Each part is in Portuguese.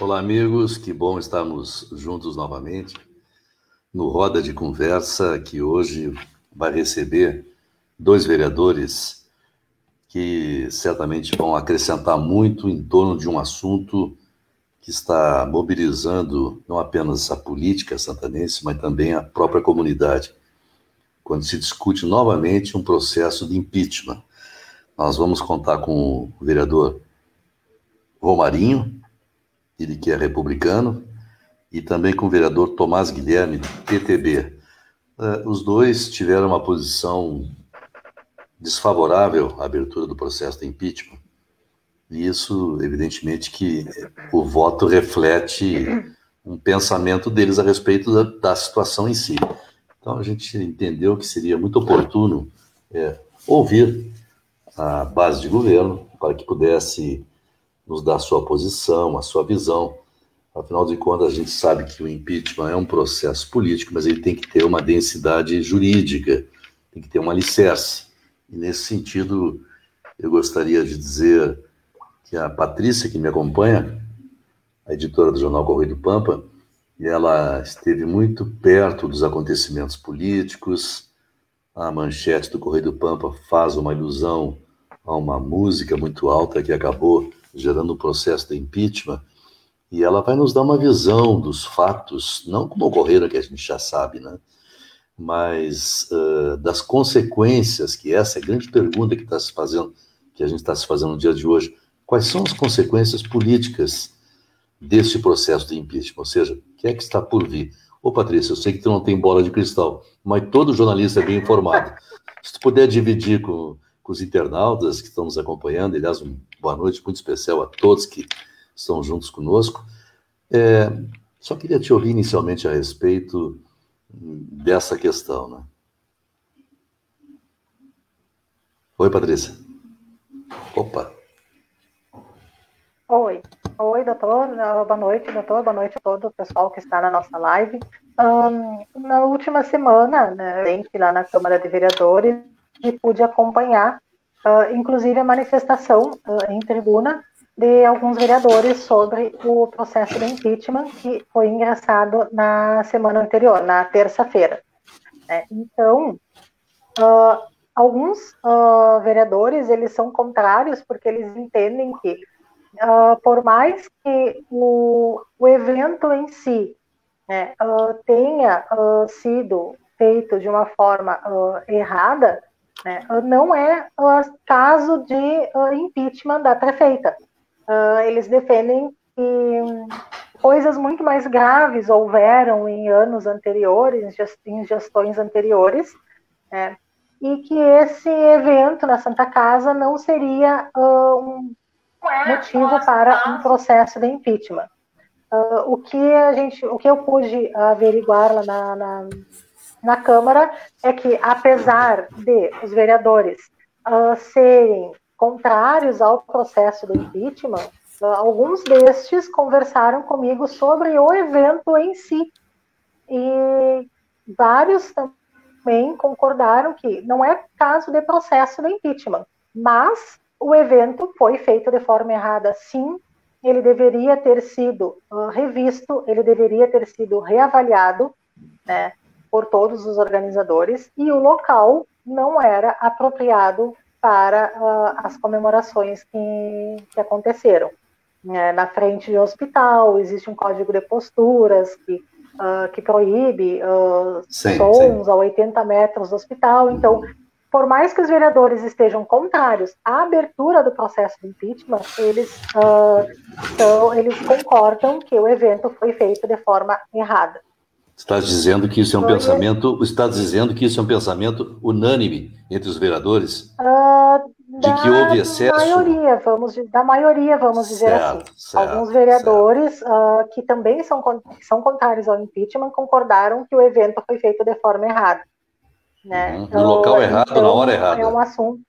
Olá, amigos, que bom estarmos juntos novamente no Roda de Conversa, que hoje vai receber dois vereadores que certamente vão acrescentar muito em torno de um assunto que está mobilizando não apenas a política santanense, mas também a própria comunidade, quando se discute novamente um processo de impeachment. Nós vamos contar com o vereador Romarinho, ele que é republicano, e também com o vereador Tomás Guilherme, do PTB. Uh, os dois tiveram uma posição desfavorável à abertura do processo de impeachment. E isso, evidentemente, que o voto reflete um pensamento deles a respeito da, da situação em si. Então, a gente entendeu que seria muito oportuno é, ouvir a base de governo para que pudesse nos dar a sua posição, a sua visão. Afinal de contas, a gente sabe que o impeachment é um processo político, mas ele tem que ter uma densidade jurídica, tem que ter um alicerce. E nesse sentido, eu gostaria de dizer que a Patrícia, que me acompanha, a editora do jornal Correio do Pampa, ela esteve muito perto dos acontecimentos políticos. A manchete do Correio do Pampa faz uma ilusão a uma música muito alta que acabou gerando o processo de impeachment, e ela vai nos dar uma visão dos fatos, não como ocorreram, que a gente já sabe, né? mas uh, das consequências, que essa é a grande pergunta que está se fazendo, que a gente está se fazendo no dia de hoje. Quais são as consequências políticas deste processo de impeachment? Ou seja, o que é que está por vir? Ô, Patrícia, eu sei que tu não tem bola de cristal, mas todo jornalista é bem informado. Se tu puder dividir com, com os internautas que estão nos acompanhando, aliás, uma boa noite muito especial a todos que estão juntos conosco. É, só queria te ouvir inicialmente a respeito dessa questão, né? Oi, Patrícia. Opa. Oi. Oi, doutor. Boa noite, doutor. Boa noite a todo o pessoal que está na nossa live. Um, na última semana, né, lá na Câmara de Vereadores, e pude acompanhar, uh, inclusive, a manifestação uh, em tribuna de alguns vereadores sobre o processo de impeachment que foi engraçado na semana anterior, na terça-feira. É, então, uh, alguns uh, vereadores eles são contrários porque eles entendem que, uh, por mais que o, o evento em si né, tenha sido feito de uma forma errada, né? Não é uh, caso de uh, impeachment da prefeita. Uh, eles defendem que um, coisas muito mais graves houveram em anos anteriores, em gestões anteriores, né? e que esse evento na Santa Casa não seria um motivo para um processo de impeachment. O que a gente, o que eu pude averiguar lá na, na, na Câmara é que, apesar de os vereadores uh, serem contrários ao processo do impeachment, uh, alguns destes conversaram comigo sobre o evento em si. E vários também concordaram que não é caso de processo do impeachment, mas o evento foi feito de forma errada, sim. Ele deveria ter sido uh, revisto, ele deveria ter sido reavaliado, né? Por todos os organizadores e o local não era apropriado para uh, as comemorações que, que aconteceram. É, na frente do hospital existe um código de posturas que, uh, que proíbe uh, sim, sons sim. a 80 metros do hospital. Então, por mais que os vereadores estejam contrários à abertura do processo de impeachment, eles, uh, eles concordam que o evento foi feito de forma errada. Está dizendo que isso é um pensamento, está dizendo que isso é um pensamento unânime entre os vereadores? Uh, de que houve excesso? Maioria, vamos, da maioria, vamos dizer certo, assim. Certo, Alguns vereadores uh, que também são, são contrários ao impeachment concordaram que o evento foi feito de forma errada. Né? Uhum. No local então, errado, então, na hora errada. É um assunto.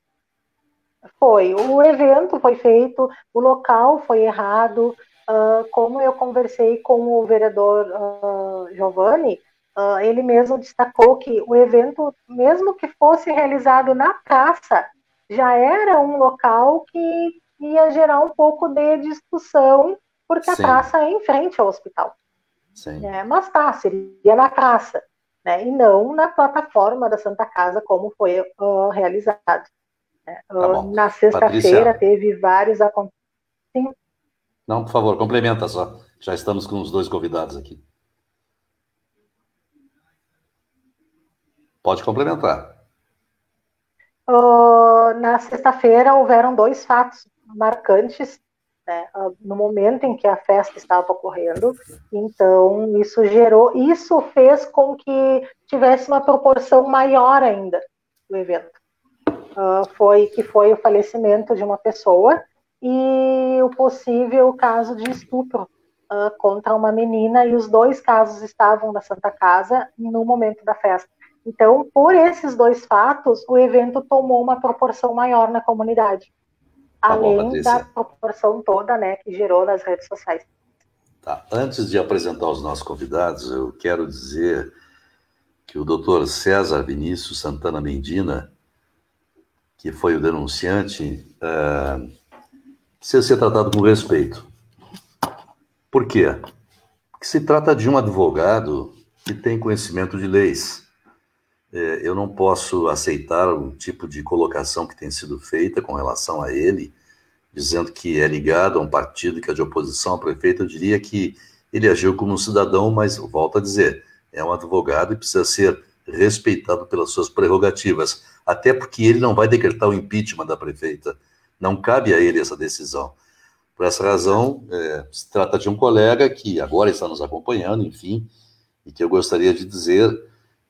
Foi. O evento foi feito, o local foi errado, uh, como eu conversei com o vereador uh, Giovanni, uh, ele mesmo destacou que o evento, mesmo que fosse realizado na praça, já era um local que ia gerar um pouco de discussão porque Sim. a praça é em frente ao hospital. É, mas tá, seria na praça, né? E não na plataforma da Santa Casa, como foi uh, realizado. Né? Tá na sexta-feira teve vários acontecimentos. Não, por favor, complementa só. Já estamos com os dois convidados aqui. Pode complementar. Uh, na sexta-feira houveram dois fatos marcantes né, uh, no momento em que a festa estava ocorrendo. Então isso gerou, isso fez com que tivesse uma proporção maior ainda do evento. Uh, foi que foi o falecimento de uma pessoa e o possível caso de estupro uh, contra uma menina e os dois casos estavam na Santa Casa no momento da festa. Então, por esses dois fatos, o evento tomou uma proporção maior na comunidade, tá além bom, da proporção toda, né, que gerou nas redes sociais. Tá. Antes de apresentar os nossos convidados, eu quero dizer que o doutor César Vinícius Santana Mendina, que foi o denunciante, uh, precisa ser tratado com respeito. Por quê? Porque se trata de um advogado que tem conhecimento de leis é, eu não posso aceitar o tipo de colocação que tem sido feita com relação a ele, dizendo que é ligado a um partido que é de oposição ao prefeito. Eu diria que ele agiu como um cidadão, mas volto a dizer, é um advogado e precisa ser respeitado pelas suas prerrogativas, até porque ele não vai decretar o impeachment da prefeita. Não cabe a ele essa decisão. Por essa razão, é, se trata de um colega que agora está nos acompanhando, enfim, e que eu gostaria de dizer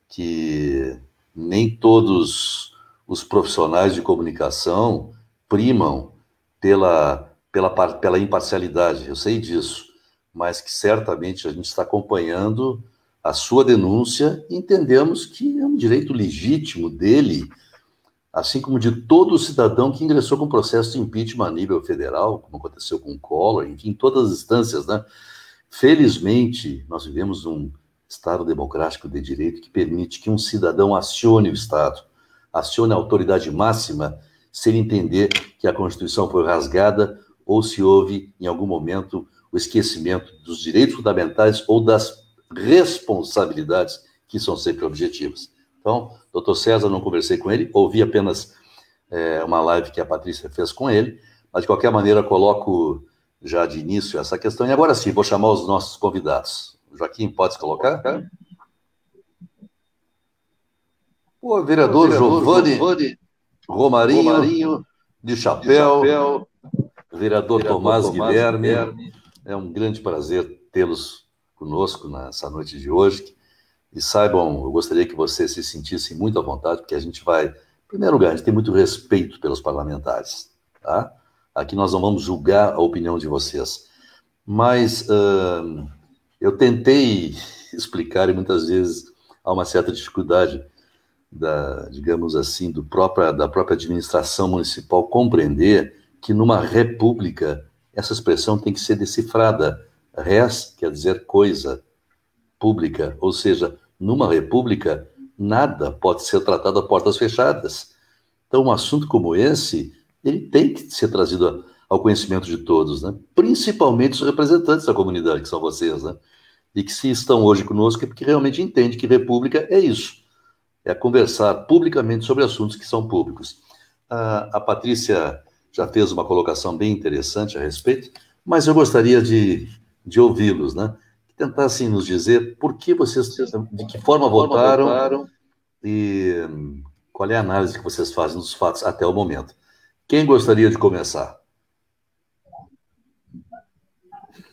que nem todos os profissionais de comunicação primam pela, pela, pela imparcialidade, eu sei disso, mas que certamente a gente está acompanhando a sua denúncia e entendemos que é um direito legítimo dele, assim como de todo cidadão que ingressou com processo de impeachment a nível federal, como aconteceu com o Collor, enfim, todas as instâncias, né? Felizmente, nós vivemos um, Estado democrático de direito que permite que um cidadão acione o Estado, acione a autoridade máxima, se ele entender que a Constituição foi rasgada ou se houve, em algum momento, o esquecimento dos direitos fundamentais ou das responsabilidades que são sempre objetivas. Então, doutor César, não conversei com ele, ouvi apenas é, uma live que a Patrícia fez com ele, mas de qualquer maneira coloco já de início essa questão. E agora sim, vou chamar os nossos convidados. Joaquim, pode colocar? O vereador, vereador Giovanni, Giovanni Romarinho, Romarinho, de Chapéu, de Chapéu vereador, vereador Tomás, Tomás Guilherme. Guilherme. É um grande prazer tê-los conosco nessa noite de hoje. E saibam, eu gostaria que vocês se sentissem muito à vontade, porque a gente vai, em primeiro lugar, a gente tem muito respeito pelos parlamentares, tá? Aqui nós não vamos julgar a opinião de vocês, mas uh, eu tentei explicar e muitas vezes há uma certa dificuldade da, digamos assim, do própria, da própria administração municipal compreender que numa república essa expressão tem que ser decifrada. Res quer dizer coisa pública, ou seja, numa república nada pode ser tratado a portas fechadas. Então, um assunto como esse, ele tem que ser trazido ao conhecimento de todos, né? principalmente os representantes da comunidade, que são vocês, né? e que se estão hoje conosco é porque realmente entende que república é isso, é conversar publicamente sobre assuntos que são públicos. A, a Patrícia já fez uma colocação bem interessante a respeito, mas eu gostaria de, de ouvi-los, né? Tentassem nos dizer por que vocês, de que forma votaram, votaram e qual é a análise que vocês fazem dos fatos até o momento. Quem gostaria de começar?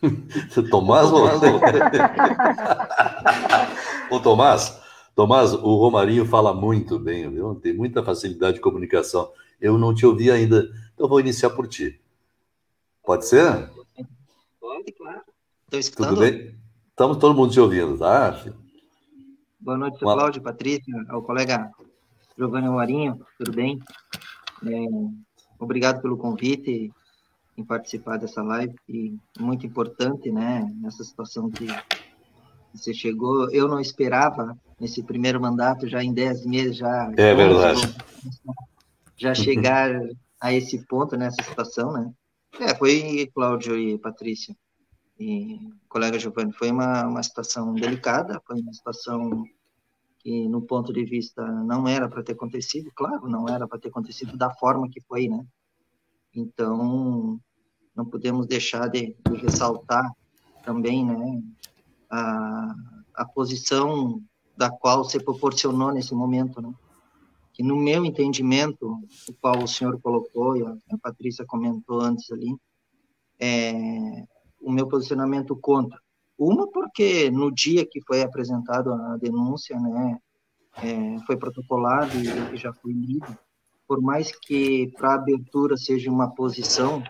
Tomás ou... o Tomás, Tomás, o Romarinho fala muito bem, viu? tem muita facilidade de comunicação. Eu não te ouvi ainda, então vou iniciar por ti. Pode ser? Pode, claro. Estou escutando. Tudo bem? Estamos todo mundo te ouvindo, tá? Boa noite, Uma... Cláudio, Patrícia, ao colega Giovanni Romarinho, tudo bem? É, obrigado pelo convite em participar dessa live e muito importante, né, nessa situação que você chegou. Eu não esperava nesse primeiro mandato, já em 10 meses, já. É verdade. Já chegar a esse ponto, nessa situação, né? É, foi Cláudio e Patrícia. E, colega Giovanni, foi uma, uma situação delicada, foi uma situação que, no ponto de vista, não era para ter acontecido, claro, não era para ter acontecido da forma que foi, né? Então, não podemos deixar de, de ressaltar também, né, a, a posição da qual se proporcionou nesse momento, né? Que no meu entendimento, o qual o senhor colocou e a, a Patrícia comentou antes ali, é, o meu posicionamento contra. Uma porque no dia que foi apresentado a denúncia, né, é, foi protocolado e, e já foi lido, por mais que para abertura seja uma posição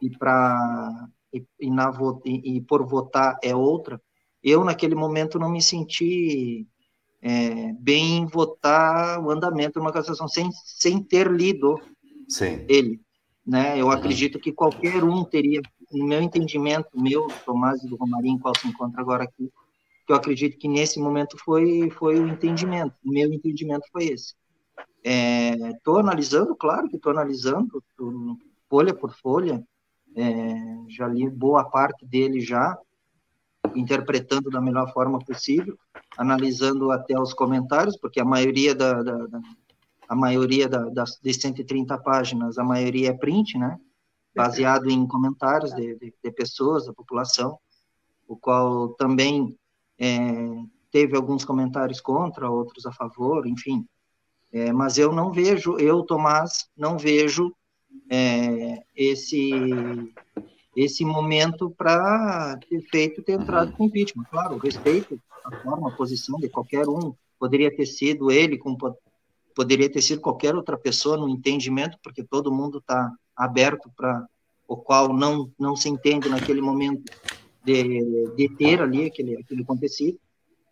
e para e, e, na, e, e por votar é outra, eu, naquele momento, não me senti é, bem em votar o andamento de uma cassação sem, sem ter lido Sim. ele. Né? Eu acredito que qualquer um teria, no meu entendimento, meu, Tomás e do Romarinho, qual se encontra agora aqui, que eu acredito que nesse momento foi, foi o entendimento, o meu entendimento foi esse. Estou é, analisando, claro que estou analisando, tô, folha por folha, é, já li boa parte dele já, interpretando da melhor forma possível, analisando até os comentários, porque a maioria da, da, da a maioria da, das de 130 páginas, a maioria é print, né? Baseado em comentários de, de, de pessoas, da população, o qual também é, teve alguns comentários contra, outros a favor, enfim. É, mas eu não vejo, eu, Tomás, não vejo é, esse esse momento para ter feito, ter entrado com impeachment. Claro, respeito a forma, a posição de qualquer um. Poderia ter sido ele, com, poderia ter sido qualquer outra pessoa no entendimento, porque todo mundo está aberto para o qual não não se entende naquele momento de, de ter ali aquele, aquele acontecido.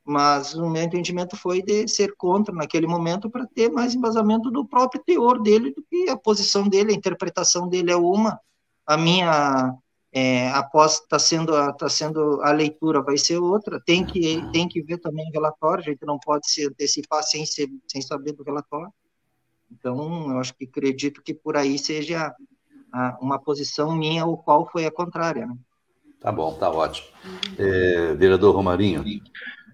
Mas o meu entendimento foi de ser contra naquele momento para ter mais embasamento do próprio teor dele do que a posição dele, a interpretação dele é uma, a minha é, após está sendo, tá sendo a leitura vai ser outra, tem que, tem que ver também o relatório, a gente não pode se antecipar sem, ser, sem saber do relatório. Então, eu acho que acredito que por aí seja a, uma posição minha, o qual foi a contrária. Né? Tá bom, tá ótimo. É, vereador Romarinho,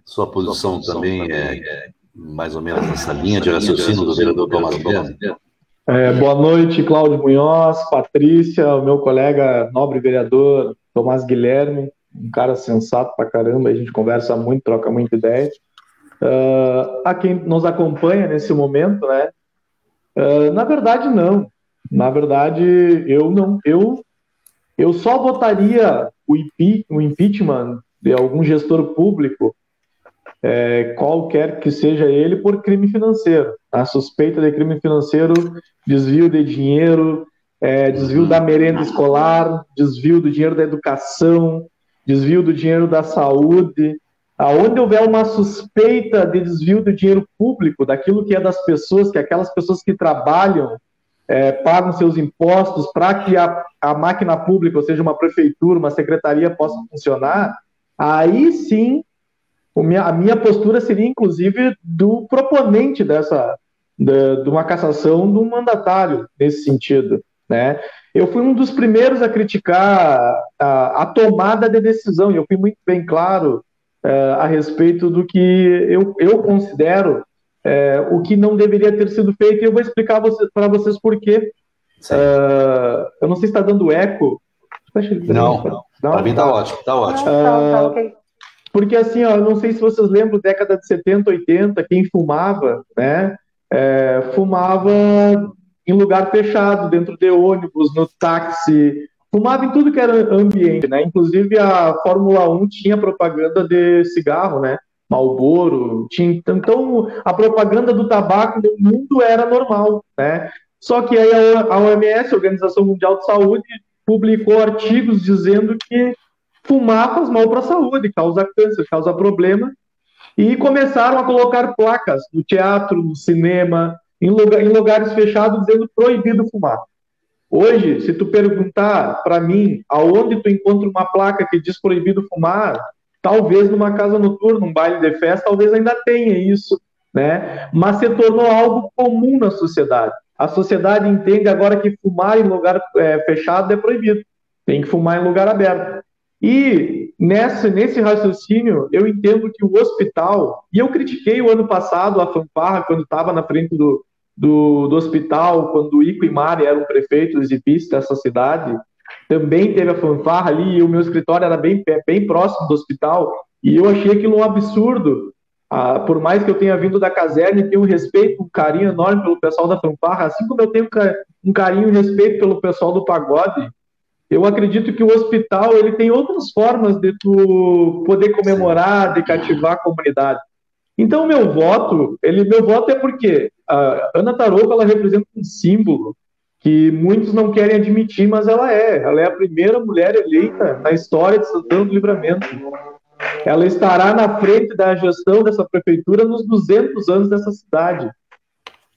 sua posição, sua posição também, também é, é, mais ou menos nessa linha de raciocínio do vereador Tomás Guilherme? É, boa noite, Cláudio Munhoz, Patrícia, o meu colega nobre vereador Tomás Guilherme, um cara sensato pra caramba, a gente conversa muito, troca muita ideia. Uh, a quem nos acompanha nesse momento, né? Uh, na verdade, não. Na verdade, eu não, eu, eu só votaria o, impe, o impeachment de algum gestor público é, qualquer que seja ele, por crime financeiro. A suspeita de crime financeiro, desvio de dinheiro, é, desvio da merenda escolar, desvio do dinheiro da educação, desvio do dinheiro da saúde. Aonde houver uma suspeita de desvio do dinheiro público, daquilo que é das pessoas, que aquelas pessoas que trabalham é, pagam seus impostos para que a, a máquina pública, ou seja, uma prefeitura, uma secretaria, possa funcionar, aí sim a minha postura seria, inclusive, do proponente dessa, de, de uma cassação do mandatário, nesse sentido. Né? Eu fui um dos primeiros a criticar a, a tomada de decisão, e eu fui muito bem claro é, a respeito do que eu, eu considero é, o que não deveria ter sido feito, e eu vou explicar você, para vocês por quê. É, eu não sei se está dando eco. Não, não. Para mim está ótimo, está ótimo. Não, tá, tá, okay. Porque assim, ó, eu não sei se vocês lembram, década de 70, 80, quem fumava, né? É, fumava em lugar fechado, dentro de ônibus, no táxi, fumava em tudo que era ambiente, né? Inclusive a Fórmula 1 tinha propaganda de cigarro, né? Malboro, tinha então a propaganda do tabaco no mundo era normal, né? Só que aí a OMS, a Organização Mundial de Saúde, publicou artigos dizendo que fumar faz mal para a saúde, causa câncer, causa problema. E começaram a colocar placas no teatro, no cinema, em, lugar, em lugares fechados, dizendo proibido fumar. Hoje, se tu perguntar para mim aonde tu encontra uma placa que diz proibido fumar, talvez numa casa noturna, num baile de festa, talvez ainda tenha isso, né? Mas se tornou algo comum na sociedade. A sociedade entende agora que fumar em lugar é, fechado é proibido. Tem que fumar em lugar aberto. E nessa, nesse raciocínio, eu entendo que o hospital, e eu critiquei o ano passado a fanfarra quando estava na frente do, do, do, hospital, quando Ico e Mari eram prefeitos e vice dessa cidade, também teve a fanfarra ali, e o meu escritório era bem, bem próximo do hospital, e eu achei aquilo um absurdo. Ah, por mais que eu tenha vindo da caserna e tenho um respeito, um carinho enorme pelo pessoal da fanfarra, assim como eu tenho um carinho e respeito pelo pessoal do pagode, eu acredito que o hospital ele tem outras formas de tu poder comemorar, de cativar a comunidade. Então, meu voto, ele, meu voto é porque a Ana Tarouca, ela representa um símbolo que muitos não querem admitir, mas ela é. Ela é a primeira mulher eleita na história de Santana do Livramento. Ela estará na frente da gestão dessa prefeitura nos 200 anos dessa cidade.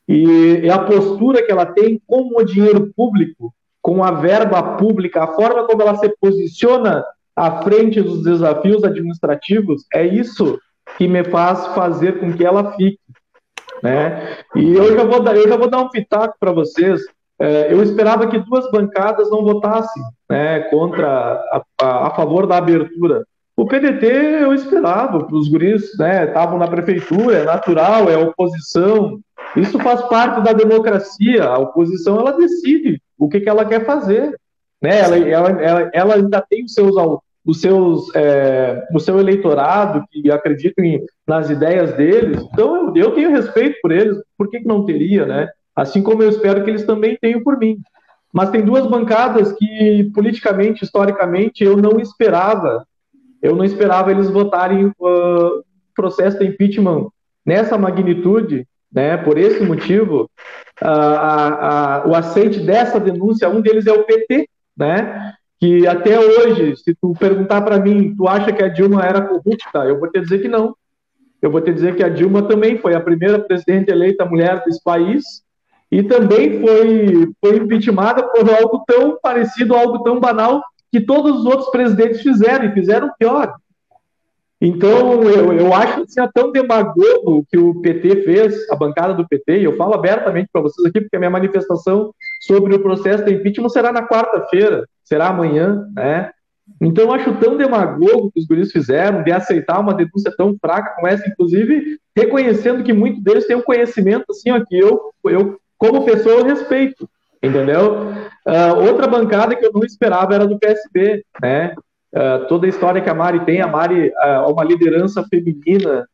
E a postura que ela tem com o dinheiro público, com a verba pública, a forma como ela se posiciona à frente dos desafios administrativos, é isso que me faz fazer com que ela fique. Né? E eu já vou dar, eu já vou dar um pitaco para vocês. É, eu esperava que duas bancadas não votassem né, contra a, a, a favor da abertura. O PDT eu esperava, os guris estavam né, na prefeitura, é natural, é oposição. Isso faz parte da democracia. A oposição ela decide o que, que ela quer fazer. Né? Ela, ela, ela, ela ainda tem os seus, os seus, é, o seu eleitorado que acreditam em, nas ideias deles. Então eu, eu tenho respeito por eles. Por que, que não teria, né? Assim como eu espero que eles também tenham por mim. Mas tem duas bancadas que politicamente, historicamente, eu não esperava eu não esperava eles votarem uh, processo de impeachment nessa magnitude, né? Por esse motivo, a, a, o aceite dessa denúncia, um deles é o PT, né? Que até hoje, se tu perguntar para mim, tu acha que a Dilma era corrupta? Eu vou te dizer que não. Eu vou te dizer que a Dilma também foi a primeira presidente eleita mulher desse país e também foi, foi impeachmentada por algo tão parecido, algo tão banal que todos os outros presidentes fizeram, e fizeram pior. Então, eu, eu acho assim, é tão demagogo que o PT fez, a bancada do PT, e eu falo abertamente para vocês aqui, porque a minha manifestação sobre o processo de impeachment será na quarta-feira, será amanhã, né? Então, eu acho tão demagogo que os guris fizeram de aceitar uma denúncia tão fraca como essa, inclusive reconhecendo que muitos deles têm um conhecimento, assim, ó, que eu, eu como pessoa, eu respeito, entendeu? Uh, outra bancada que eu não esperava era do PSB, né? Uh, toda a história que a Mari tem, a Mari uh, uma liderança feminina,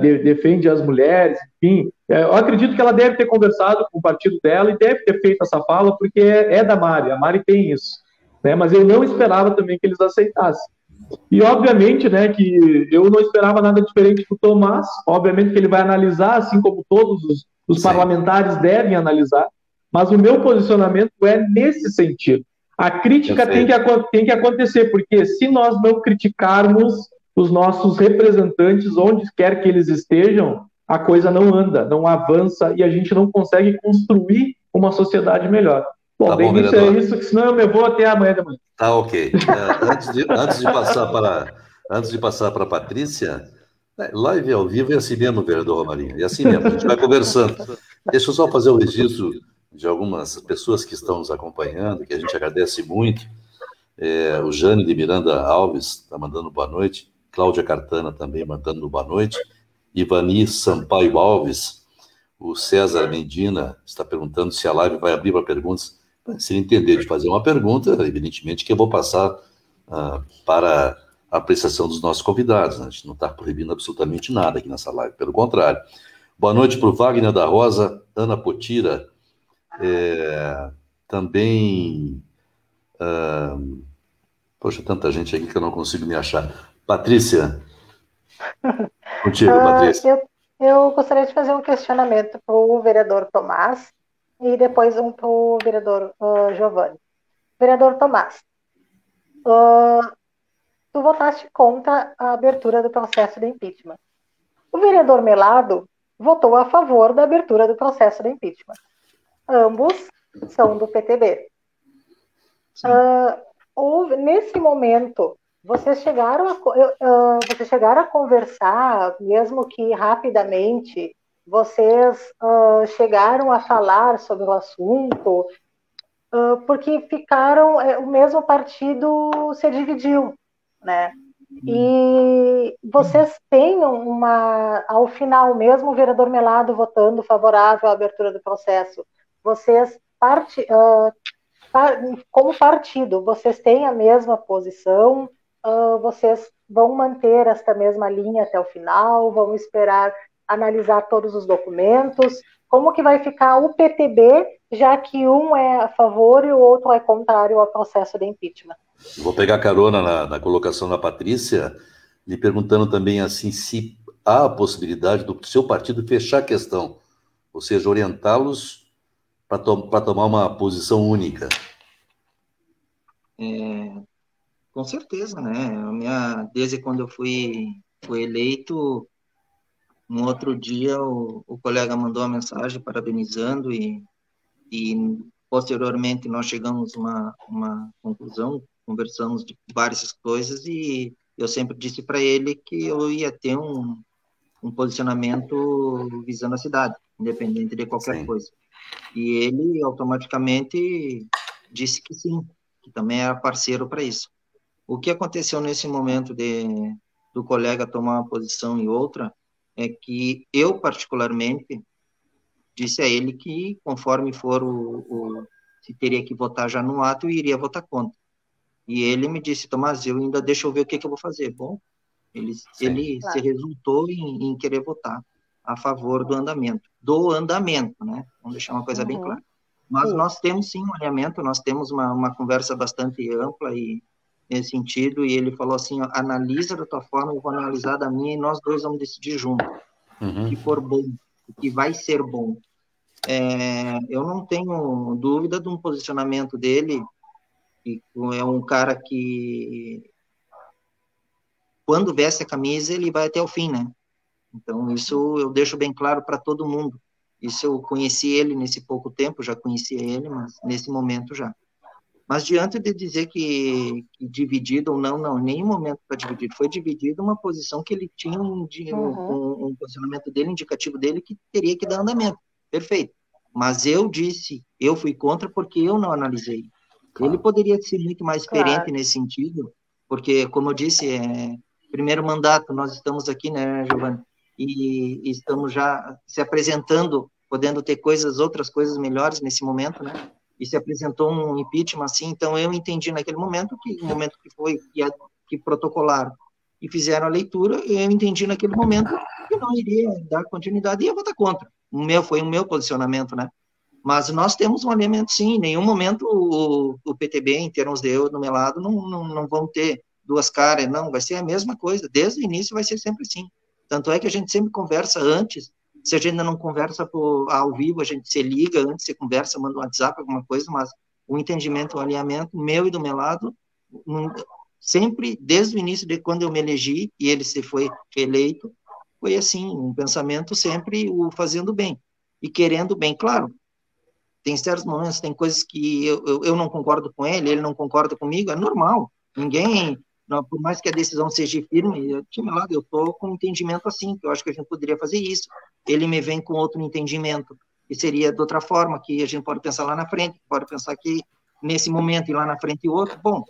de, defende as mulheres, enfim. eu acredito que ela deve ter conversado com o partido dela e deve ter feito essa fala, porque é, é da Mari, a Mari tem isso. Né? Mas eu não esperava também que eles aceitassem. E obviamente, né, que eu não esperava nada diferente do Tomás, obviamente que ele vai analisar, assim como todos os, os parlamentares devem analisar, mas o meu posicionamento é nesse sentido. A crítica tem que, tem que acontecer, porque se nós não criticarmos os nossos representantes, onde quer que eles estejam, a coisa não anda, não avança e a gente não consegue construir uma sociedade melhor. Bom, tá bem, bom, isso é isso, que senão eu me vou até amanhã da manhã. Tá ok. É, antes, de, antes de passar para antes de passar para a Patrícia, é, live ao vivo é assim mesmo, vereador Romarinho. É assim mesmo, a gente vai conversando. Deixa eu só fazer o registro de algumas pessoas que estão nos acompanhando, que a gente agradece muito. É, o Jane de Miranda Alves está mandando boa noite. Cláudia Cartana também mandando boa noite. Ivani Sampaio Alves. O César Mendina está perguntando se a live vai abrir para perguntas. Se ele entender de fazer uma pergunta, evidentemente que eu vou passar ah, para a apreciação dos nossos convidados. Né? A gente não está proibindo absolutamente nada aqui nessa live, pelo contrário. Boa noite para o Wagner da Rosa, Ana Potira, é, também. Uh, poxa, tanta gente aqui que eu não consigo me achar. Patrícia, contigo, ah, Patrícia. Eu, eu, gostaria de fazer um questionamento para o vereador Tomás e depois um para o vereador uh, Giovanni. Vereador Tomás, uh, tu votaste contra a abertura do processo de impeachment. O vereador Melado votou a favor da abertura do processo de impeachment. Ambos são do PTB. Uh, ah, houve, nesse momento, vocês chegaram, a, uh, vocês chegaram a conversar, mesmo que rapidamente, vocês uh, chegaram a falar sobre o assunto, porque ficaram, é, o mesmo partido se dividiu. né? E vocês têm uma, ao final, mesmo o vereador Melado votando favorável à abertura do processo, vocês, parte, uh, como partido, vocês têm a mesma posição? Uh, vocês vão manter esta mesma linha até o final? Vão esperar analisar todos os documentos? Como que vai ficar o PTB, já que um é a favor e o outro é contrário ao processo de impeachment? Vou pegar carona na, na colocação da Patrícia, lhe perguntando também assim se há a possibilidade do seu partido fechar a questão, ou seja, orientá-los para to tomar uma posição única. É, com certeza, né? A minha, desde quando eu fui, fui eleito, no outro dia o, o colega mandou uma mensagem parabenizando e, e posteriormente nós chegamos a uma, uma conclusão conversamos de várias coisas e eu sempre disse para ele que eu ia ter um, um posicionamento visando a cidade, independente de qualquer sim. coisa. E ele automaticamente disse que sim, que também era parceiro para isso. O que aconteceu nesse momento de do colega tomar uma posição e outra é que eu particularmente disse a ele que conforme for o, o se teria que votar já no ato, eu iria votar contra. E ele me disse, Tomás, eu ainda deixa eu ver o que, que eu vou fazer. Bom, ele, Sim, ele claro. se resultou em, em, querer votar a favor do andamento. Do andamento, né? Vamos deixar uma coisa uhum. bem clara. Mas sim. nós temos sim um alinhamento, nós temos uma, uma conversa bastante ampla e nesse sentido, e ele falou assim, ó, analisa da tua forma, eu vou analisar da minha, e nós dois vamos decidir junto. Uhum. O que for bom, o que vai ser bom. É, eu não tenho dúvida de um posicionamento dele que é um cara que quando veste a camisa ele vai até o fim, né? Então isso eu deixo bem claro para todo mundo. Isso eu conheci ele nesse pouco tempo, já conhecia ele, mas nesse momento já. Mas diante de dizer que, que dividido ou não, não, nenhum momento está dividido. Foi dividido uma posição que ele tinha um, uhum. um, um posicionamento dele, indicativo dele, que teria que dar andamento. Perfeito. Mas eu disse, eu fui contra porque eu não analisei. Claro. Ele poderia ser muito mais experiente claro. nesse sentido, porque, como eu disse, é primeiro mandato, nós estamos aqui, né, Giovanni, e, estamos já se apresentando, podendo ter coisas, outras coisas melhores nesse momento, né? E se apresentou um impeachment assim, então eu entendi naquele momento que o momento que foi que, que protocolaram e fizeram a leitura, eu entendi naquele momento que não iria dar continuidade e ia votar contra. O meu foi o meu posicionamento, né? Mas nós temos um alinhamento, sim. Em nenhum momento o, o PTB, em termos de eu no meu lado, não, não, não vão ter duas caras. Não, vai ser a mesma coisa. Desde o início vai ser sempre assim. Tanto é que a gente sempre conversa antes. Se a gente ainda não conversa por, ao vivo, a gente se liga antes, se conversa, manda um WhatsApp, alguma coisa, mas o entendimento, o alinhamento meu e do meu lado, sempre, desde o início de quando eu me elegi e ele se foi eleito, foi assim, um pensamento sempre o fazendo bem e querendo bem, claro, tem certos momentos, tem coisas que eu, eu, eu, não concordo com ele, ele não concorda comigo, é normal. Ninguém, por mais que a decisão seja firme, eu eu tô com um entendimento assim, que eu acho que a gente poderia fazer isso. Ele me vem com outro entendimento, que seria de outra forma, que a gente pode pensar lá na frente, pode pensar que nesse momento e lá na frente outro. Bom,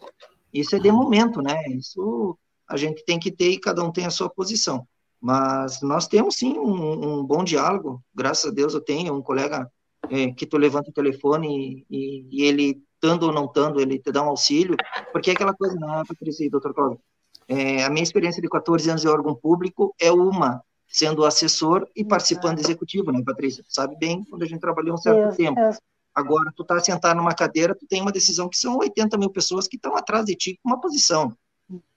isso é de momento, né? Isso a gente tem que ter e cada um tem a sua posição. Mas nós temos sim um, um bom diálogo, graças a Deus eu tenho um colega é, que tu levanta o telefone e, e, ele, estando ou não estando, ele te dá um auxílio, porque é aquela coisa, não é, Patrícia e doutor Cláudio? É, a minha experiência de 14 anos em órgão público é uma, sendo assessor e participando executivo, né, Patrícia? Sabe bem, quando a gente trabalhou um certo isso, tempo. Isso. Agora, tu tá sentado numa cadeira, tu tem uma decisão que são 80 mil pessoas que estão atrás de ti com uma posição,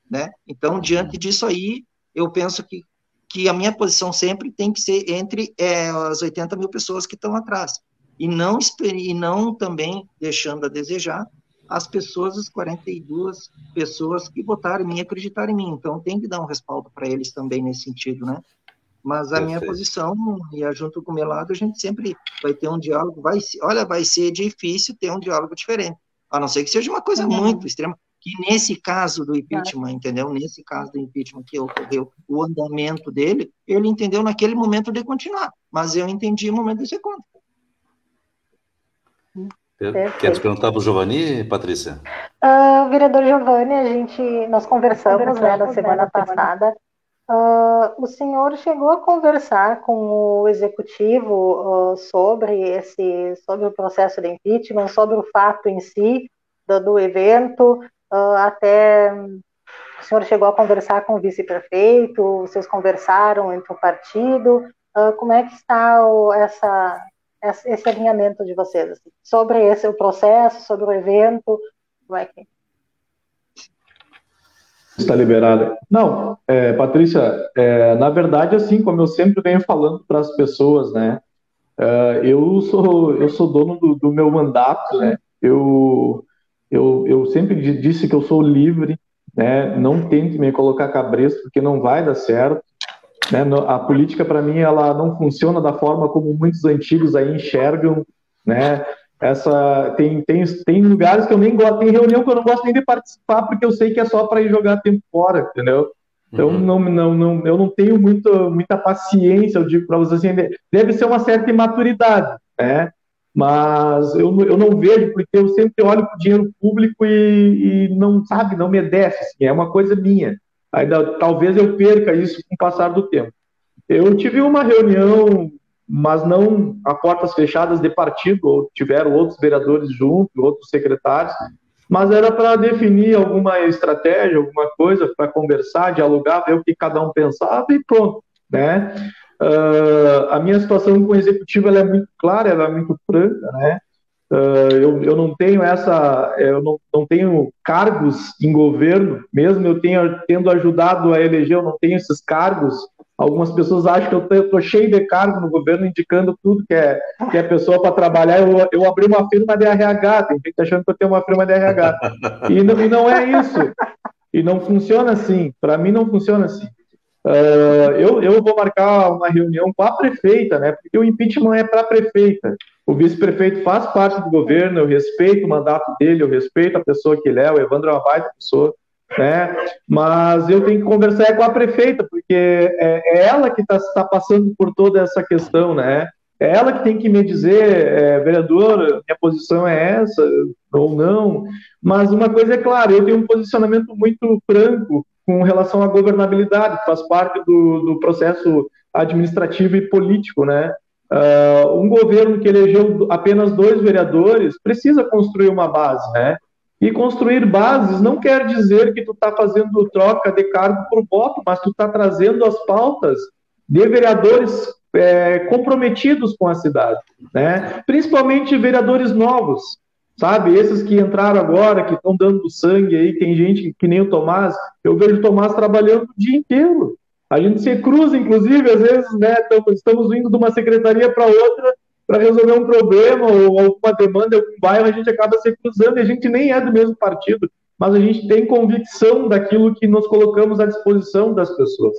né? Então, diante disso aí, eu penso que, que a minha posição sempre tem que ser entre é, as 80 mil pessoas que estão atrás e não, e não também deixando a desejar as pessoas, as 42 pessoas que votaram em mim, acreditaram em mim. Então, tem que dar um respaldo para eles também nesse sentido, né? Mas a Perfeito. minha posição, e junto com o meu lado, a gente sempre vai ter um diálogo, vai, olha, vai ser difícil ter um diálogo diferente, a não ser que seja uma coisa uhum. muito extrema, que nesse caso do impeachment, entendeu? Nesse caso do impeachment que ocorreu, o andamento dele, ele entendeu naquele momento de continuar, mas eu entendi o momento de ser contra. Quer te perguntar para o Giovanni, Patrícia? Uh, vereador Giovanni, a gente, nós conversamos, conversamos né, na semana né, passada. Uh, o senhor chegou a conversar com o executivo uh, sobre esse, sobre o processo de impeachment, sobre o fato em si do, do evento, até o senhor chegou a conversar com o vice-prefeito, vocês conversaram entre o partido, como é que está o, essa esse alinhamento de vocês assim, sobre esse o processo, sobre o evento, como é que está liberada. Não, é, Patrícia, é, na verdade, assim como eu sempre venho falando para as pessoas, né, é, eu sou eu sou dono do, do, meu mandato, né, eu, eu eu sempre disse que eu sou livre, né, não tente me colocar cabresto porque não vai dar certo. Né? A política, para mim, ela não funciona da forma como muitos antigos aí enxergam, né? Essa tem, tem, tem lugares que eu nem gosto, tem reunião que eu não gosto nem de participar porque eu sei que é só para ir jogar tempo fora, entendeu? Então uhum. não, não, não, eu não tenho muito, muita paciência, eu digo para vocês assim, deve ser uma certa imaturidade, né? Mas eu, eu não vejo porque eu sempre olho para o dinheiro público e, e, não sabe, não me desce, assim, é uma coisa minha. Ainda talvez eu perca isso com o passar do tempo. Eu tive uma reunião, mas não a portas fechadas de partido, ou tiveram outros vereadores junto, outros secretários, mas era para definir alguma estratégia, alguma coisa, para conversar, dialogar, ver o que cada um pensava e pronto, né? Uh, a minha situação com o executivo é muito clara, ela é muito franca, né? Uh, eu, eu não tenho essa, eu não, não tenho cargos em governo, mesmo eu tenho, tendo ajudado a eleger, eu não tenho esses cargos. Algumas pessoas acham que eu estou cheio de cargo no governo, indicando tudo que é, que é pessoa para trabalhar. Eu, eu abri uma firma de RH, tem gente achando que eu tenho uma firma de RH. E não, e não é isso. E não funciona assim. Para mim, não funciona assim. Uh, eu, eu vou marcar uma reunião com a prefeita, né? Porque o impeachment é para a prefeita. O vice-prefeito faz parte do governo, eu respeito o mandato dele, eu respeito a pessoa que ele é, o Evandro é uma baita pessoa, né? Mas eu tenho que conversar com a prefeita, porque é, é ela que está tá passando por toda essa questão, né? É ela que tem que me dizer, é, vereador, minha posição é essa ou não. Mas uma coisa é clara, eu tenho um posicionamento muito franco com relação à governabilidade, que faz parte do, do processo administrativo e político, né? Uh, um governo que elegeu apenas dois vereadores precisa construir uma base, né? E construir bases não quer dizer que tu está fazendo troca de cargo por voto, mas tu está trazendo as pautas de vereadores é, comprometidos com a cidade, né? Principalmente vereadores novos, sabe? Esses que entraram agora, que estão dando sangue aí, tem gente que nem o Tomás, eu vejo o Tomás trabalhando o dia inteiro. A gente se cruza, inclusive, às vezes, né? Estamos indo de uma secretaria para outra para resolver um problema ou alguma demanda em algum bairro, a gente acaba se cruzando e a gente nem é do mesmo partido, mas a gente tem convicção daquilo que nos colocamos à disposição das pessoas.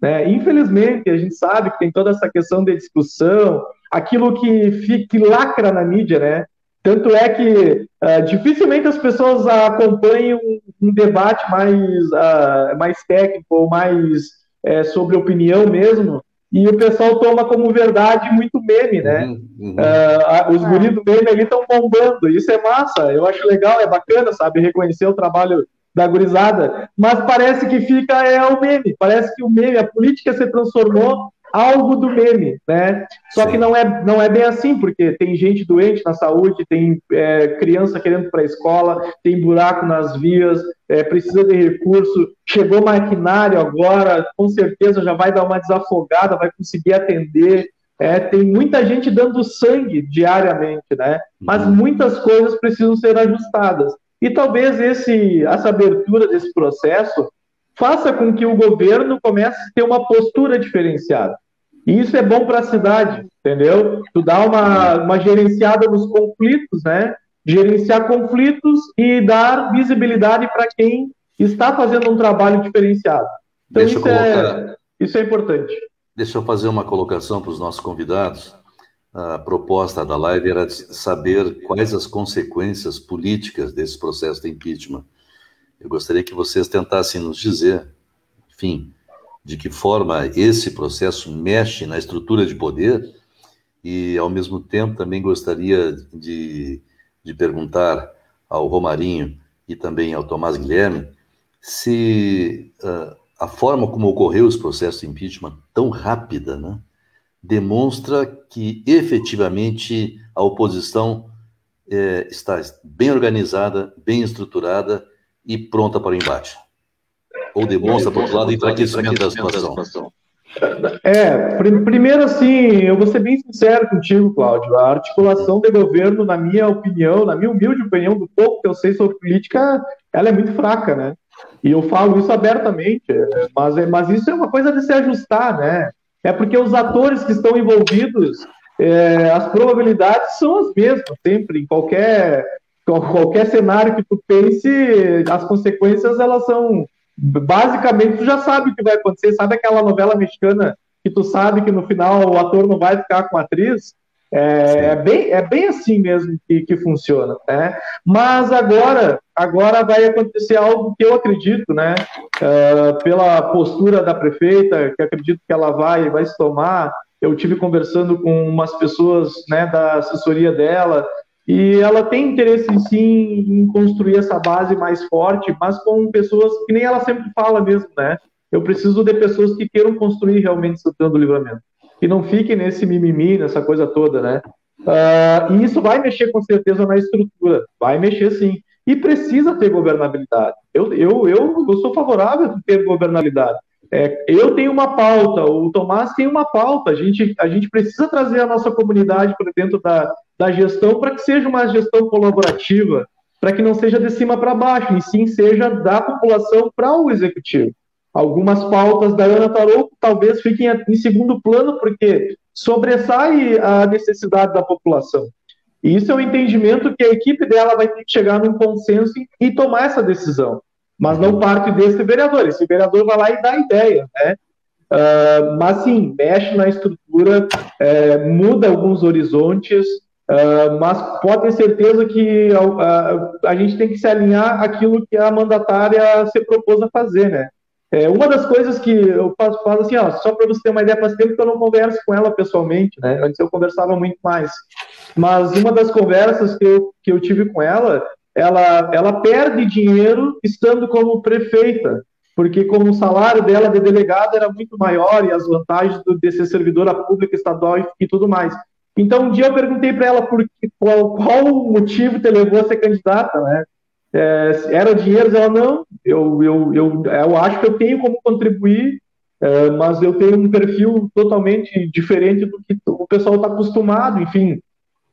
Né? Infelizmente, a gente sabe que tem toda essa questão de discussão, aquilo que, fica, que lacra na mídia, né? Tanto é que uh, dificilmente as pessoas acompanham um debate mais, uh, mais técnico ou mais uh, sobre opinião mesmo, e o pessoal toma como verdade muito meme, né? Uhum, uhum. Uh, os guris do meme ali estão bombando, isso é massa, eu acho legal, é bacana, sabe, reconhecer o trabalho da gurizada, mas parece que fica é o meme, parece que o meme, a política se transformou algo do meme, né? Só que não é, não é bem assim, porque tem gente doente na saúde, tem é, criança querendo ir para a escola, tem buraco nas vias, é, precisa de recurso, chegou maquinário agora, com certeza já vai dar uma desafogada, vai conseguir atender. É, tem muita gente dando sangue diariamente, né? Mas uhum. muitas coisas precisam ser ajustadas. E talvez esse, essa abertura desse processo faça com que o governo comece a ter uma postura diferenciada. E isso é bom para a cidade, entendeu? Tu dá uma, uma gerenciada nos conflitos, né? Gerenciar conflitos e dar visibilidade para quem está fazendo um trabalho diferenciado. Então, isso, colocar... é, isso é importante. Deixa eu fazer uma colocação para os nossos convidados. A proposta da live era saber quais as consequências políticas desse processo de impeachment. Eu gostaria que vocês tentassem nos dizer, enfim, de que forma esse processo mexe na estrutura de poder e, ao mesmo tempo, também gostaria de de perguntar ao Romarinho e também ao Tomás Guilherme se uh, a forma como ocorreu os processos de impeachment tão rápida, né, demonstra que efetivamente a oposição é, está bem organizada, bem estruturada e pronta para o embate. Ou demonstra, por outro lado, enfraquecimento da situação. É, primeiro assim, eu vou ser bem sincero contigo, Cláudio. A articulação de governo, na minha opinião, na minha humilde opinião, do pouco que eu sei sobre política, ela é muito fraca, né? E eu falo isso abertamente, mas, é, mas isso é uma coisa de se ajustar, né? É porque os atores que estão envolvidos, é, as probabilidades são as mesmas, sempre, em qualquer, qualquer cenário que tu pense, as consequências elas são basicamente tu já sabe o que vai acontecer, sabe aquela novela mexicana que tu sabe que no final o ator não vai ficar com a atriz? É, é bem, é bem assim mesmo que, que funciona, né? Mas agora, agora vai acontecer algo que eu acredito, né? Uh, pela postura da prefeita, que acredito que ela vai, vai se tomar. Eu tive conversando com umas pessoas, né, da assessoria dela, e ela tem interesse sim em construir essa base mais forte, mas com pessoas que nem ela sempre fala mesmo, né? Eu preciso de pessoas que queiram construir realmente Santana do Livramento. Que não fiquem nesse mimimi, nessa coisa toda, né? Uh, e isso vai mexer com certeza na estrutura, vai mexer sim. E precisa ter governabilidade. Eu, eu, eu, eu sou favorável a ter governabilidade. É, eu tenho uma pauta, o Tomás tem uma pauta. A gente, a gente precisa trazer a nossa comunidade para dentro da, da gestão para que seja uma gestão colaborativa, para que não seja de cima para baixo, e sim seja da população para o executivo. Algumas pautas da Ana Tarouco talvez fiquem em segundo plano, porque sobressai a necessidade da população. E isso é o um entendimento que a equipe dela vai ter que chegar num consenso e tomar essa decisão. Mas não parte desse vereador. Esse vereador vai lá e dá ideia, né? Uh, mas sim, mexe na estrutura, é, muda alguns horizontes, Uh, mas pode ter certeza que uh, a gente tem que se alinhar aquilo que a mandatária se propôs a fazer, né? É, uma das coisas que eu faço, faço assim, ó, só para você ter uma ideia, faz tempo que eu não converso com ela pessoalmente, né? Antes eu conversava muito mais. Mas uma das conversas que eu, que eu tive com ela, ela, ela perde dinheiro estando como prefeita, porque como o salário dela de delegada era muito maior e as vantagens de ser servidora pública estadual e, e tudo mais. Então, um dia eu perguntei para ela por que, qual, qual motivo te levou a ser candidata, né? É, era dinheiro? Ela, não, eu, eu, eu, eu acho que eu tenho como contribuir, é, mas eu tenho um perfil totalmente diferente do que o pessoal está acostumado, enfim.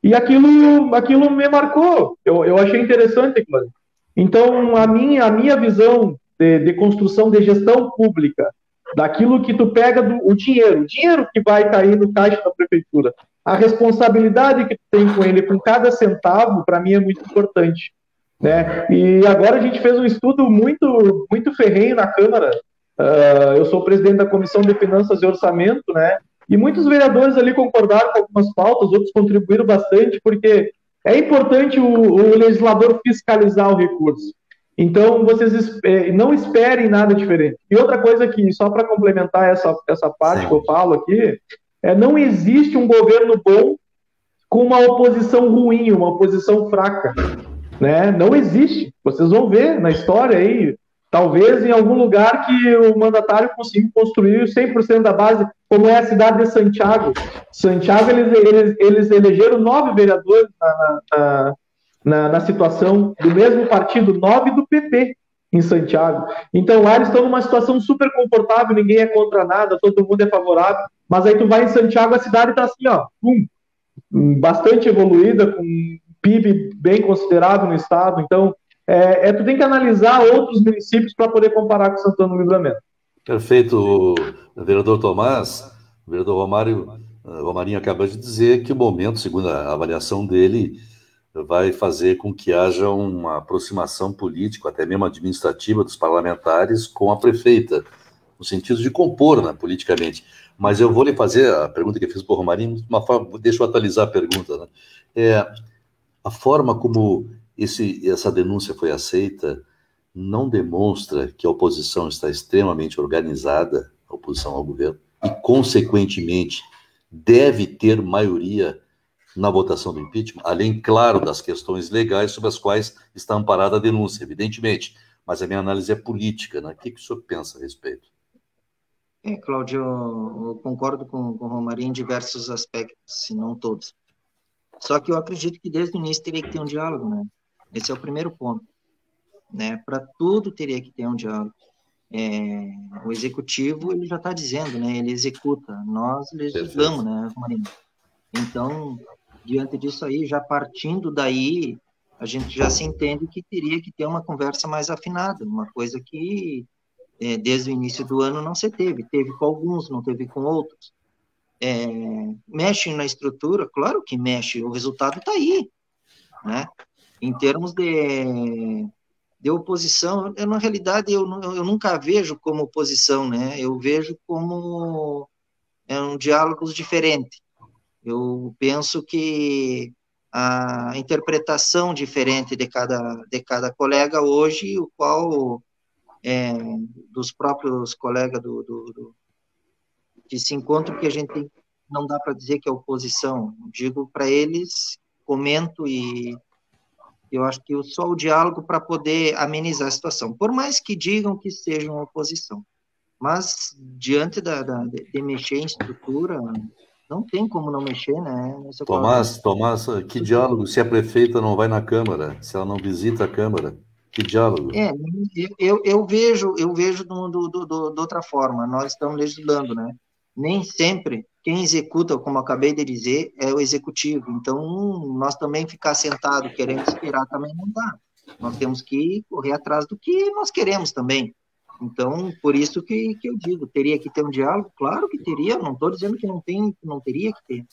E aquilo, aquilo me marcou, eu, eu achei interessante, claro. Então, a minha, a minha visão de, de construção de gestão pública, daquilo que tu pega do o dinheiro, o dinheiro que vai cair no caixa da prefeitura, a responsabilidade que tu tem com ele, com cada centavo, para mim é muito importante. Né? E agora a gente fez um estudo muito, muito ferrenho na Câmara. Uh, eu sou presidente da Comissão de Finanças e Orçamento, né? E muitos vereadores ali concordaram com algumas pautas, outros contribuíram bastante, porque é importante o, o legislador fiscalizar o recurso. Então, vocês eh, não esperem nada diferente. E outra coisa que, só para complementar essa, essa parte Sim. que eu falo aqui, é, não existe um governo bom com uma oposição ruim, uma oposição fraca. Né? Não existe. Vocês vão ver na história aí, talvez em algum lugar que o mandatário conseguiu construir 100% da base, como é a cidade de Santiago. Santiago, eles, eles, eles elegeram nove vereadores na, na, na, na situação do mesmo partido, nove do PP em Santiago. Então lá eles estão numa situação super confortável, ninguém é contra nada, todo mundo é favorável. Mas aí tu vai em Santiago, a cidade está assim, ó, pum, bastante evoluída, com PIB bem considerado no estado. Então, é, é tu tem que analisar outros municípios para poder comparar com Santana do Livramento. Perfeito, vereador Tomás. Vereador Romário, eh, Romarinho acaba de dizer que o momento, segundo a avaliação dele, vai fazer com que haja uma aproximação política, até mesmo administrativa, dos parlamentares com a prefeita, no sentido de compor né, politicamente. Mas eu vou lhe fazer a pergunta que eu fiz para o Romarinho, uma forma, deixa eu atualizar a pergunta. Né? É, a forma como esse, essa denúncia foi aceita não demonstra que a oposição está extremamente organizada, a oposição ao governo, e, consequentemente, deve ter maioria na votação do impeachment, além, claro, das questões legais sobre as quais está amparada a denúncia, evidentemente, mas a minha análise é política, né? O que, que o senhor pensa a respeito? É, Cláudio, eu concordo com, com o Romarinho em diversos aspectos, se não todos. Só que eu acredito que desde o início teria que ter um diálogo, né? Esse é o primeiro ponto. Né? Para tudo teria que ter um diálogo. É, o executivo ele já está dizendo, né? Ele executa, nós legislamos, né, Romarinho? Então, diante disso aí, já partindo daí, a gente já se entende que teria que ter uma conversa mais afinada, uma coisa que é, desde o início do ano não se teve. Teve com alguns, não teve com outros. É, mexe na estrutura, claro que mexe, o resultado está aí, né? Em termos de, de oposição, eu, na realidade eu, eu nunca vejo como oposição, né? Eu vejo como é um diálogo diferente. Eu penso que a interpretação diferente de cada de cada colega hoje, o qual é, dos próprios colegas do, do, do, que se encontram, que a gente não dá para dizer que é oposição. Digo para eles, comento e eu acho que só o diálogo para poder amenizar a situação, por mais que digam que sejam oposição. Mas, diante da, da de mexer em estrutura, não tem como não mexer, né? Tomás, Tomás, que diálogo se a prefeita não vai na Câmara, se ela não visita a Câmara? Que diálogo? É, eu, eu vejo, eu vejo do, do, do, de outra forma. Nós estamos legislando, né? Nem sempre quem executa, como acabei de dizer, é o executivo. Então, nós também ficar sentado querendo esperar também não dá. Nós temos que correr atrás do que nós queremos também. Então, por isso que, que eu digo, teria que ter um diálogo? Claro que teria, não estou dizendo que não tem, não teria que ter,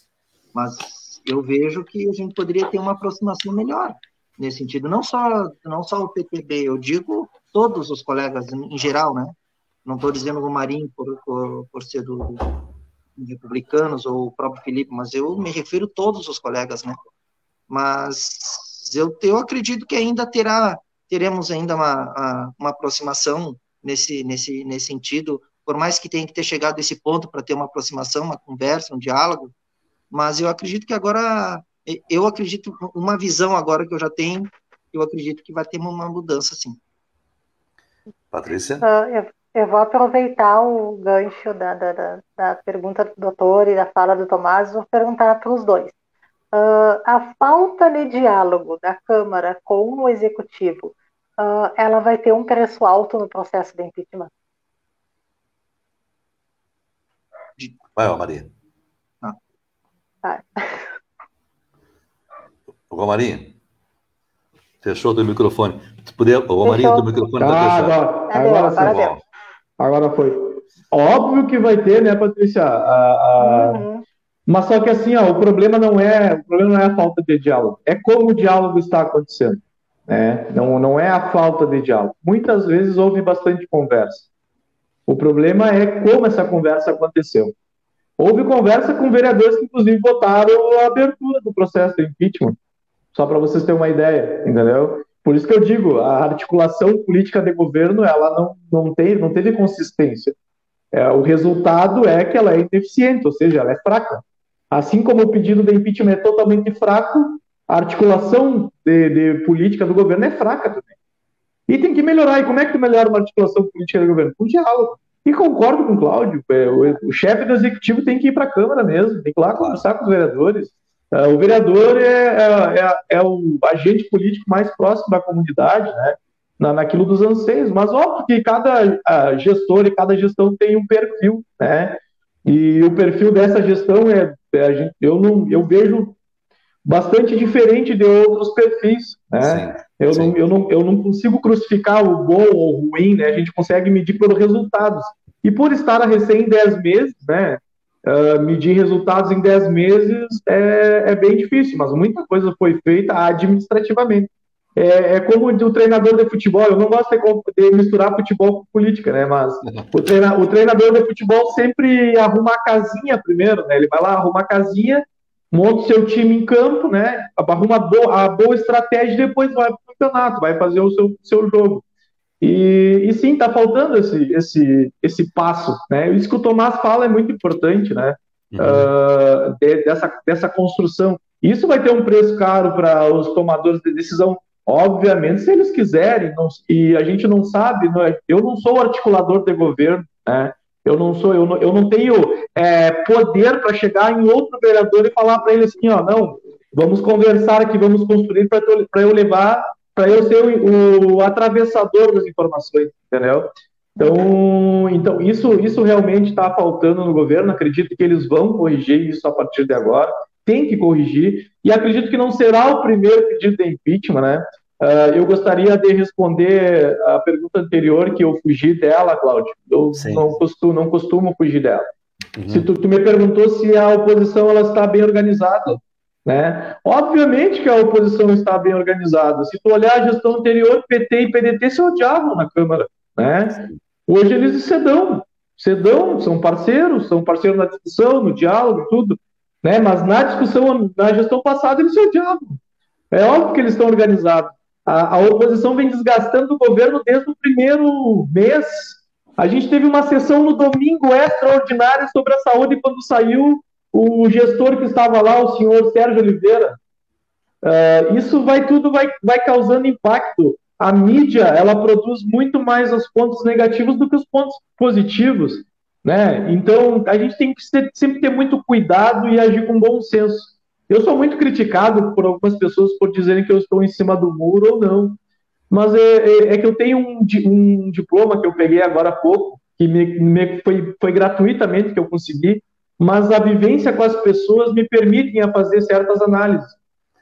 mas eu vejo que a gente poderia ter uma aproximação melhor nesse sentido. Não só, não só o PTB, eu digo todos os colegas em geral, né? Não estou dizendo o Marinho por, por, por ser do, republicanos ou o próprio Felipe, mas eu me refiro a todos os colegas, né? Mas eu, eu acredito que ainda terá, teremos ainda uma, uma aproximação nesse, nesse, nesse sentido, por mais que tenha que ter chegado a esse ponto para ter uma aproximação, uma conversa, um diálogo, mas eu acredito que agora eu acredito, uma visão agora que eu já tenho, eu acredito que vai ter uma mudança, sim. Patrícia? Uh, eu, eu, vou aproveitar o gancho da, da, da, da, pergunta do doutor e da fala do Tomás, vou perguntar para os dois. Uh, a falta de diálogo da Câmara com o Executivo, uh, ela vai ter um preço alto no processo de impeachment? Vai, Maria. Ah. Vai. Romarinho, fechou teu microfone. Se puder, Romarinho, teu microfone está ah, fechado. Agora, agora, agora, agora foi. Óbvio que vai ter, né, Patrícia? A, a... Uhum. Mas só que assim, ó, o problema não é o problema não é a falta de diálogo, é como o diálogo está acontecendo. Né? Não, não é a falta de diálogo. Muitas vezes houve bastante conversa. O problema é como essa conversa aconteceu. Houve conversa com vereadores que, inclusive, votaram a abertura do processo de impeachment. Só para vocês terem uma ideia, entendeu? Por isso que eu digo, a articulação política de governo, ela não, não, tem, não teve consistência. É, o resultado é que ela é ineficiente, ou seja, ela é fraca. Assim como o pedido de impeachment é totalmente fraco, a articulação de, de política do governo é fraca também. E tem que melhorar. E como é que tu melhora uma articulação política do governo? Com diálogo. E concordo com o Cláudio, é, o, o chefe do executivo tem que ir para a Câmara mesmo, tem que ir lá conversar com os vereadores, é, o vereador é, é, é, é, o agente político mais próximo da comunidade, né? Na, naquilo dos anseios, mas óbvio que cada gestor e cada gestão tem um perfil, né? E o perfil dessa gestão é, é eu não, eu vejo bastante diferente de outros perfis, né? Sim, eu, sim. Não, eu, não, eu não consigo crucificar o bom ou o ruim, né? A gente consegue medir pelos resultados. E por estar a recém 10 meses, né? Uh, medir resultados em 10 meses é, é, bem difícil, mas muita coisa foi feita administrativamente. É, é, como o treinador de futebol, eu não gosto de, misturar futebol com política, né? Mas o, treina, o, treinador de futebol sempre arruma a casinha primeiro, né? Ele vai lá, arruma a casinha, monta o seu time em campo, né? Arruma a boa, a boa estratégia e depois vai para o campeonato, vai fazer o seu, seu jogo. E, e sim, está faltando esse, esse, esse passo, né? Isso que o Tomás fala é muito importante, né? Uhum. Uh, de, dessa, dessa construção. Isso vai ter um preço caro para os tomadores de decisão, obviamente, se eles quiserem, não, e a gente não sabe, não é, eu não sou articulador de governo, né? Eu não sou, eu não, eu não tenho é, poder para chegar em outro vereador e falar para ele assim, ó, não, vamos conversar aqui, vamos construir para eu levar, para eu ser o, o, atravessador das informações, entendeu? Então, então isso, isso realmente está faltando no governo. Acredito que eles vão corrigir isso a partir de agora. Tem que corrigir e acredito que não será o primeiro pedido de impeachment, né? Uh, eu gostaria de responder a pergunta anterior, que eu fugi dela, Cláudio. Eu não costumo, não costumo fugir dela. Uhum. Se tu, tu, me perguntou se a oposição ela está bem organizada, né? Obviamente que a oposição está bem organizada. Se tu olhar a gestão anterior, PT e PDT se odiavam na Câmara, né? Hoje eles se dão, se dão, são parceiros, são parceiros na discussão, no diálogo, tudo, né? Mas na discussão, na gestão passada, eles se odiavam. É óbvio que eles estão organizados. A, a oposição vem desgastando o governo desde o primeiro mês. A gente teve uma sessão no domingo extraordinária sobre a saúde quando saiu o gestor que estava lá, o senhor Sérgio Oliveira. Uh, isso vai tudo vai, vai causando impacto. A mídia ela produz muito mais os pontos negativos do que os pontos positivos, né? Então a gente tem que sempre ter muito cuidado e agir com bom senso. Eu sou muito criticado por algumas pessoas por dizerem que eu estou em cima do muro ou não. Mas é, é, é que eu tenho um, um, diploma que eu peguei agora há pouco, que me, me, foi, foi gratuitamente que eu consegui, mas a vivência com as pessoas me permitem a fazer certas análises.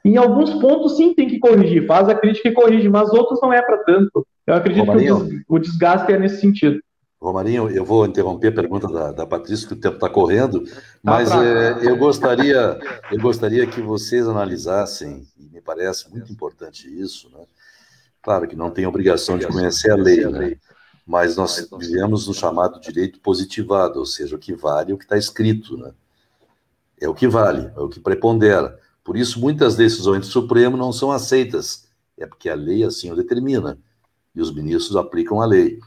Em alguns pontos, sim, tem que corrigir, faz a crítica e corrige, mas outros não é para tanto. Eu acredito Romarinho, que o desgaste é nesse sentido. Romarinho, eu vou interromper a pergunta da, da Patrícia, que o tempo está correndo, tá mas é, eu, gostaria, eu gostaria que vocês analisassem, e me parece muito importante isso, né? Claro que não tem obrigação de conhecer a lei, né? mas nós vivemos no chamado direito positivado, ou seja, o que vale é o que está escrito, né? É o que vale, é o que prepondera. Por isso, muitas decisões do Supremo não são aceitas, é porque a lei assim o determina, e os ministros aplicam a lei.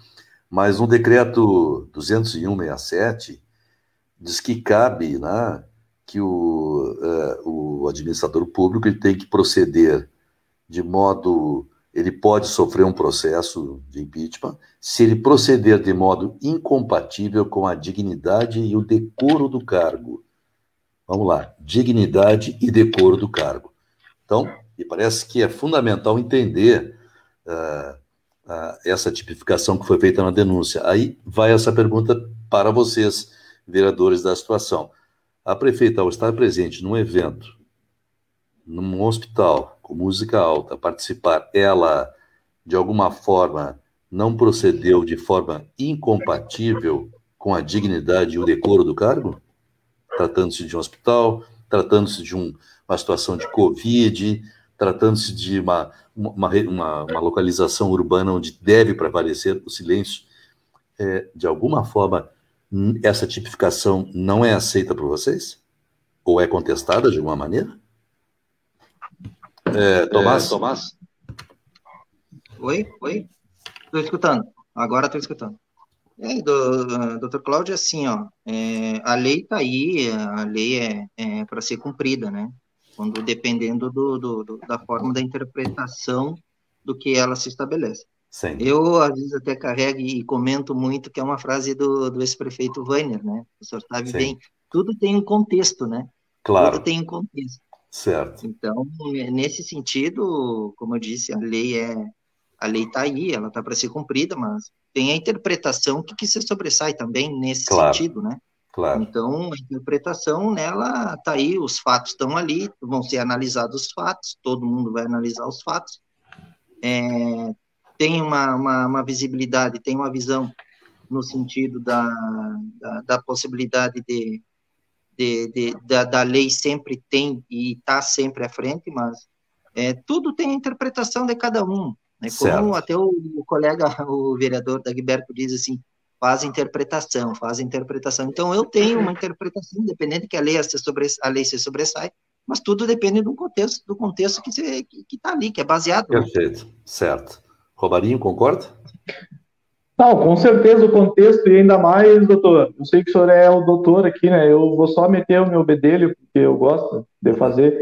Mas no decreto 20167 diz que cabe, né, que o, uh, o administrador público ele tem que proceder de modo ele pode sofrer um processo de impeachment se ele proceder de modo incompatível com a dignidade e o decoro do cargo. Vamos lá, dignidade e decoro do cargo. Então, me parece que é fundamental entender uh, essa tipificação que foi feita na denúncia. Aí vai essa pergunta para vocês, vereadores da situação. A prefeita, ao estar presente num evento, num hospital, com música alta, participar, ela, de alguma forma, não procedeu de forma incompatível com a dignidade e o decoro do cargo? Tratando-se de um hospital, tratando-se de um, uma situação de Covid, tratando-se de uma, uma, uma, uma, localização urbana onde deve prevalecer o silêncio, é, de alguma forma, essa tipificação não é aceita por vocês? Ou é contestada de alguma maneira? É, Tomás? É, Tomás? Oi, oi. Estou escutando. Agora estou escutando. É, do, doutor Cláudio, assim, ó, é, a lei está aí, a lei é, é para ser cumprida, né? Quando dependendo do, do, do, da forma da interpretação do que ela se estabelece. Sim. Eu, às vezes, até carrego e comento muito que é uma frase do, do ex-prefeito Weiner, né? O senhor sabe Sim. bem, tudo tem um contexto, né? Claro. Tudo tem um contexto. Certo. Então, nesse sentido, como eu disse, a lei é a lei está aí, ela está para ser cumprida, mas tem a interpretação que, que se sobressai também nesse claro. sentido, né? Claro. Então, a interpretação nela está aí, os fatos estão ali, vão ser analisados os fatos, todo mundo vai analisar os fatos. É, tem uma, uma, uma, visibilidade, tem uma visão no sentido da, da, da possibilidade de, de, de, da, da lei sempre tem e está sempre à frente, mas é, tudo tem a interpretação de cada um. Né? Como até o, o, colega, o vereador Dagberto diz assim, faz interpretação, faz interpretação. Então, eu tenho uma interpretação, independente que a lei se, sobre, a lei se sobressai, mas tudo depende do contexto, do contexto que está que, que tá ali, que é baseado. Perfeito, certo. Robarinho, concorda? Não, com certeza o contexto, e ainda mais, doutor, eu sei que o senhor é o doutor aqui, né? Eu vou só meter o meu bedelho, porque eu gosto de fazer.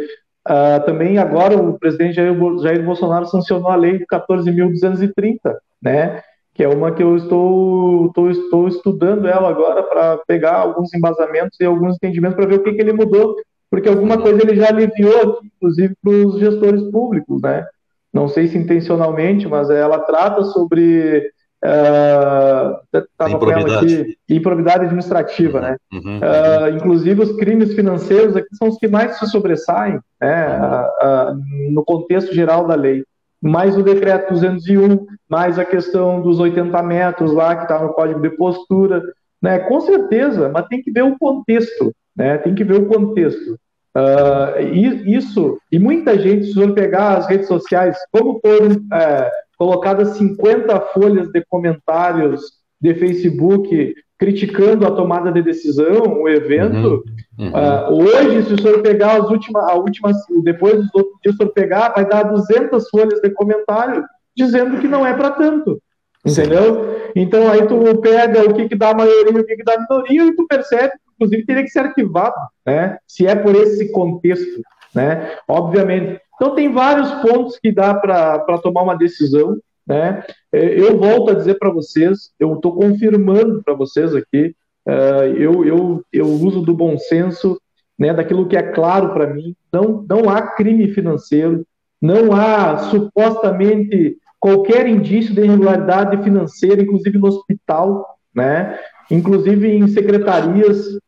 Uh, também agora o presidente Jair, Jair Bolsonaro sancionou a lei 14.230, né? Que é uma que eu estou, estou, estou estudando ela agora para pegar alguns embasamentos e alguns entendimentos para ver o que, que ele mudou, porque alguma coisa ele já aliviou, inclusive para os gestores públicos, né? Não sei se intencionalmente, mas ela trata sobre uh, improbidade. Aqui, improbidade administrativa, né? Uhum, uh, inclusive os crimes financeiros aqui são os que mais se sobressaem né, uh, no contexto geral da lei. Mais o decreto 201, mais a questão dos 80 metros lá que está no código de postura, né? Com certeza, mas tem que ver o contexto, né? Tem que ver o contexto. Uh, isso, e muita gente, se for pegar as redes sociais, como foram é, colocadas 50 folhas de comentários de Facebook criticando a tomada de decisão, o evento. Uhum, uhum. Uh, hoje, se o senhor pegar as últimas, a última, depois dos outros dias, o senhor pegar, vai dar 200 folhas de comentário dizendo que não é para tanto. Entendeu? Então aí tu pega o que, que dá a maioria o que, que dá a minoria e tu percebe que, inclusive, teria que ser arquivado, né? Se é por esse contexto, né? Obviamente. Então, tem vários pontos que dá para tomar uma decisão. Né? É, eu volto a dizer para vocês, eu estou confirmando para vocês aqui, uh, eu, eu, eu uso do bom senso, né, daquilo que é claro para mim. Não, não há crime financeiro, não há supostamente qualquer indício de irregularidade financeira, inclusive no hospital, né? inclusive em secretarias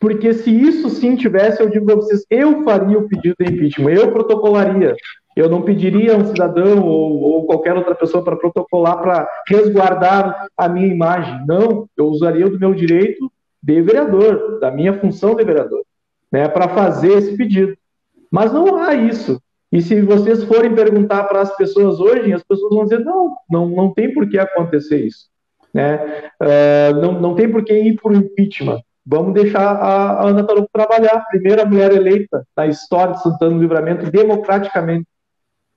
porque se isso sim tivesse, eu digo para vocês, eu faria o pedido de impeachment, eu protocolaria. Eu não pediria a um cidadão ou, ou qualquer outra pessoa para protocolar para resguardar a minha imagem. Não, eu usaria do meu direito de vereador, da minha função de vereador, né, para fazer esse pedido. Mas não há isso. E se vocês forem perguntar para as pessoas hoje, as pessoas vão dizer: não, não, não tem por que acontecer isso. Né? Uh, não, não tem por que ir o impeachment. Vamos deixar a, a Ana Tarouco trabalhar, primeira mulher eleita na história de Santana do Livramento democraticamente.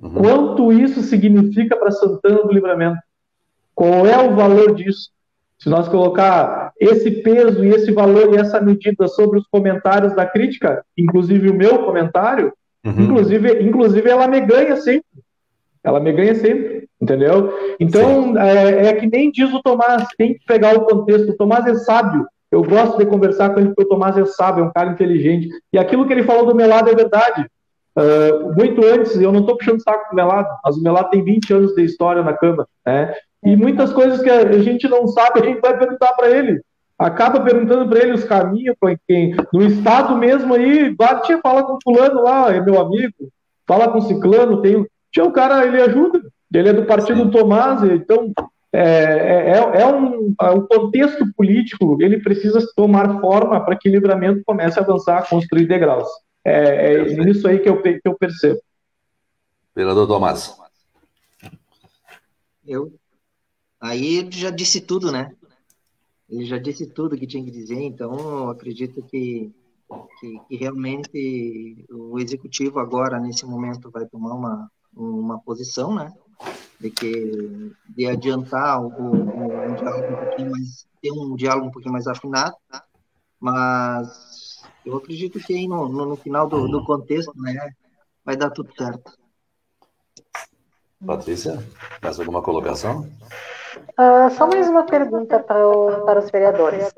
Uhum. Quanto isso significa para Santana do Livramento? Qual é o valor disso? Se nós colocar esse peso e esse valor e essa medida sobre os comentários da crítica, inclusive o meu comentário, uhum. inclusive, inclusive ela me ganha sempre. Ela me ganha sempre, entendeu? Então, é, é, que nem diz o Tomás, tem que pegar o contexto. O Tomás é sábio. Eu gosto de conversar com ele porque o Tomás é sábio, é um cara inteligente. E aquilo que ele falou do Melado é verdade. Uh, muito antes, eu não estou puxando saco do Melado, mas o Melado tem 20 anos de história na Câmara. Né? E muitas coisas que a gente não sabe, a gente vai perguntar para ele. Acaba perguntando para ele os caminhos, quem, no estado mesmo aí, bate, fala com fulano lá, é meu amigo, fala com ciclano, tem. Tinha um cara, ele ajuda, ele é do partido do Tomás, então é, é, é, é um, é um contexto político, ele precisa tomar forma para que o livramento comece a avançar, a construir degraus. É, é isso aí que eu, que eu percebo. Vereador Tomás. Eu. Aí ele já disse tudo, né? Ele já disse tudo que tinha que dizer, então eu acredito que, que, que realmente o executivo agora, nesse momento, vai tomar uma, uma posição, né? de que de adiantar o, o, um diálogo um pouquinho mais ter um diálogo um pouquinho mais afinado, tá? mas eu acredito que aí no, no, no final do, do, contexto, né, vai dar tudo certo. Patrícia, mais alguma colocação? Uh, só mais uma pergunta para, o, para os vereadores.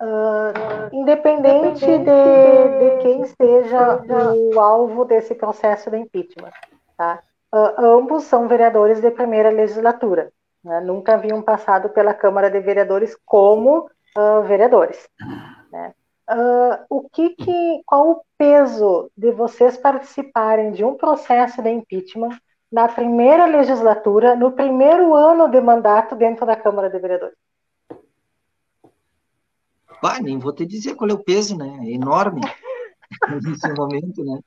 Uh, independente de, de quem seja o alvo desse processo de impeachment, tá? Uh, ambos são vereadores de primeira legislatura. Né? Nunca haviam passado pela Câmara de Vereadores como uh, vereadores. Uh, o que, que, qual o peso de vocês participarem de um processo de impeachment na primeira legislatura, no primeiro ano de mandato dentro da Câmara de Vereadores? Bah, nem vou te dizer qual é o peso, né? É enorme nesse momento, né?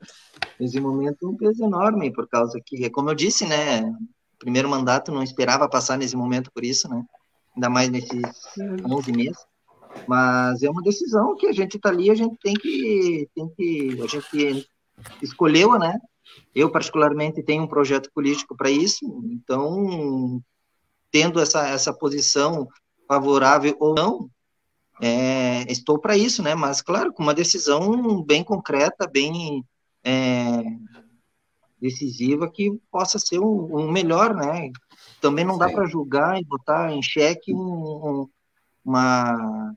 Nesse momento, um peso enorme, por causa que, como eu disse, né? Primeiro mandato não esperava passar nesse momento por isso, né? Ainda mais nesses 11 meses. Mas é uma decisão que a gente está ali, a gente tem que, tem que, a gente escolheu, né? Eu particularmente tenho um projeto político para isso, então tendo essa essa posição favorável ou não, é, estou para isso, né? Mas, claro, com uma decisão bem concreta, bem é, decisiva que possa ser um, um melhor, né? Também não dá para julgar e botar em xeque um, um, uma,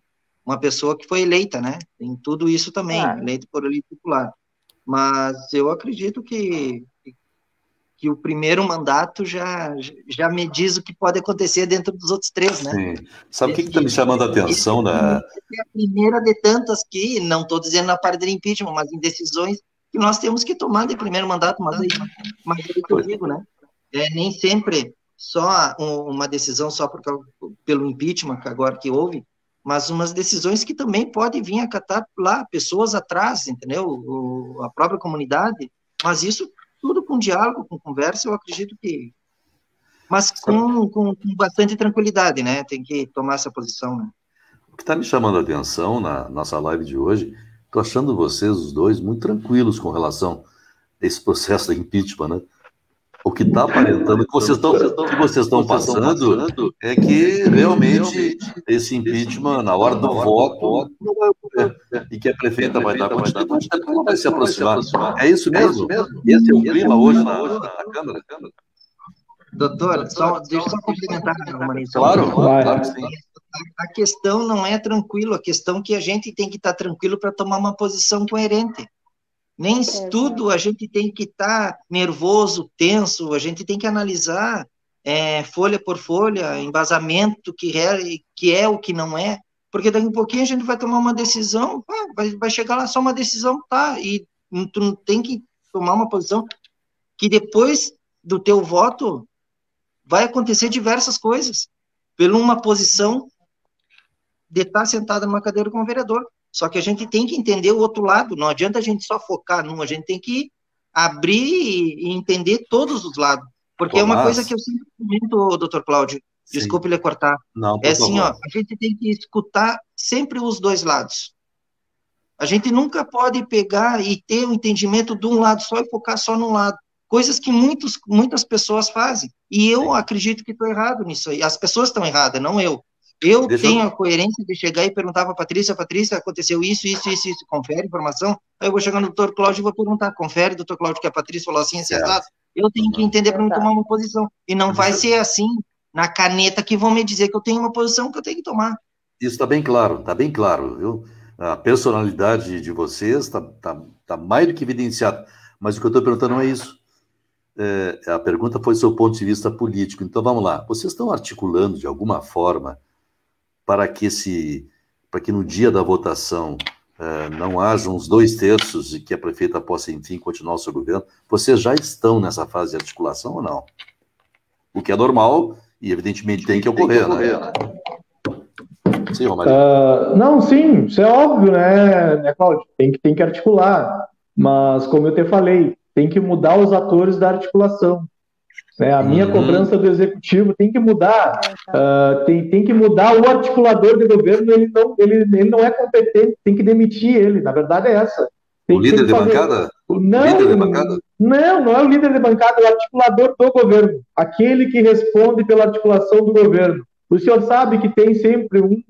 uma pessoa que foi eleita, né? Tem tudo isso também, ah. eleito por elite popular. Mas eu acredito que que o primeiro mandato já, já me diz o que pode acontecer dentro dos outros três, né? Sim. Sabe o que está me chamando a atenção? Né? É a primeira de tantas que, não estou dizendo na parte do impeachment, mas em decisões que nós temos que tomar de primeiro mandato, mas aí, mas aí eu digo, né? É, nem sempre só uma decisão só por, pelo impeachment, agora que houve, mas umas decisões que também podem vir a catar lá pessoas atrás, entendeu? O, a própria comunidade, mas isso tudo com diálogo, com conversa, eu acredito que. Mas com, com, com bastante tranquilidade, né? Tem que tomar essa posição, né? O que está me chamando a atenção na nossa live de hoje, estou achando vocês, os dois, muito tranquilos com relação a esse processo de impeachment, né? O que está aparentando que vocês estão que vocês estão passando é que realmente esse impeachment na hora do voto e que a prefeita vai dar continuidade, ela vai se aproximar. É isso mesmo? Esse é o clima hoje na, Câmara? Doutor, só, deixa eu só complementar uma Claro, claro que sim. A questão não é tranquilo, a questão é que a gente tem que estar tranquilo para tomar uma posição coerente. Nem é, tudo a gente tem que estar tá nervoso, tenso, a gente tem que analisar é, folha por folha, embasamento que é, que é o que não é, porque daqui a um pouquinho a gente vai tomar uma decisão, ah, vai, vai chegar lá só uma decisão, tá, e tu não tem que tomar uma posição que depois do teu voto vai acontecer diversas coisas, pela uma posição de estar sentado numa cadeira com o vereador. Só que a gente tem que entender o outro lado, não adianta a gente só focar num, a gente tem que abrir e entender todos os lados. Porque Pô, é uma coisa que eu sempre comento, doutor Cláudio, desculpe lhe cortar. Não, é assim, ó, a gente tem que escutar sempre os dois lados. A gente nunca pode pegar e ter o um entendimento de um lado só e focar só num lado. Coisas que muitos, muitas pessoas fazem. E eu Sim. acredito que estou errado nisso aí. As pessoas estão erradas, não eu. Eu Deixa tenho eu... a coerência de chegar e perguntar para a Patrícia, Patrícia, aconteceu isso, isso, isso, isso, confere informação. Aí eu vou chegar no doutor Cláudio e vou perguntar, confere, doutor Cláudio, que a Patrícia falou assim, assim, exato. Eu tenho que entender para me tomar uma posição. E não vai ser assim, na caneta, que vão me dizer que eu tenho uma posição que eu tenho que tomar. Isso está bem claro, está bem claro. Viu? A personalidade de vocês está tá, tá mais do que evidenciada. Mas o que eu estou perguntando não é isso. É, a pergunta foi do seu ponto de vista político. Então vamos lá. Vocês estão articulando de alguma forma para que esse, para que no dia da votação uh, não haja uns dois terços e que a prefeita possa, enfim, continuar o seu governo. Vocês já estão nessa fase de articulação ou não? O que é normal e, evidentemente, tem que ocorrer, tem que ocorrer né? né? Sim, Romário. Uh, não, sim, isso é óbvio, né, né Cláudio? Tem que, tem que articular. Mas, como eu te falei, tem que mudar os atores da articulação. Né? A minha uhum. cobrança do executivo tem que mudar, uh, tem, tem que mudar o articulador de governo, ele não, ele, ele não é competente, tem que demitir ele, na verdade é essa. Tem o líder de fazer... bancada? Não, líder de bancada? não, não é o líder de bancada, é o articulador do governo, aquele que responde pela articulação do governo. O senhor sabe que tem sempre um,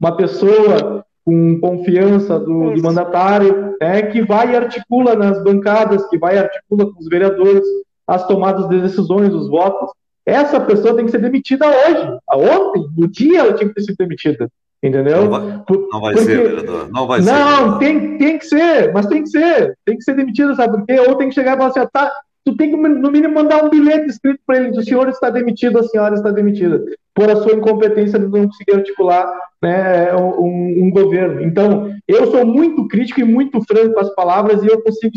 uma pessoa com confiança do, do mandatário, né, que vai e articula nas bancadas, que vai e articula com os vereadores, as tomadas de decisões, os votos. Essa pessoa tem que ser demitida hoje. Ontem, no dia, ela tinha que ter sido demitida. Entendeu? Não vai, não vai Porque, ser, vereador. Não vai não, ser. Não, tem, tem que ser, mas tem que ser. Tem que ser demitida, sabe por quê? Ou tem que chegar e falar assim, ah, tá, tu tem que, no mínimo, mandar um bilhete escrito para ele: o senhor está demitido, a senhora está demitida, por a sua incompetência de não conseguir articular né, um, um, governo. Então, eu sou muito crítico e muito franco com as palavras e eu consigo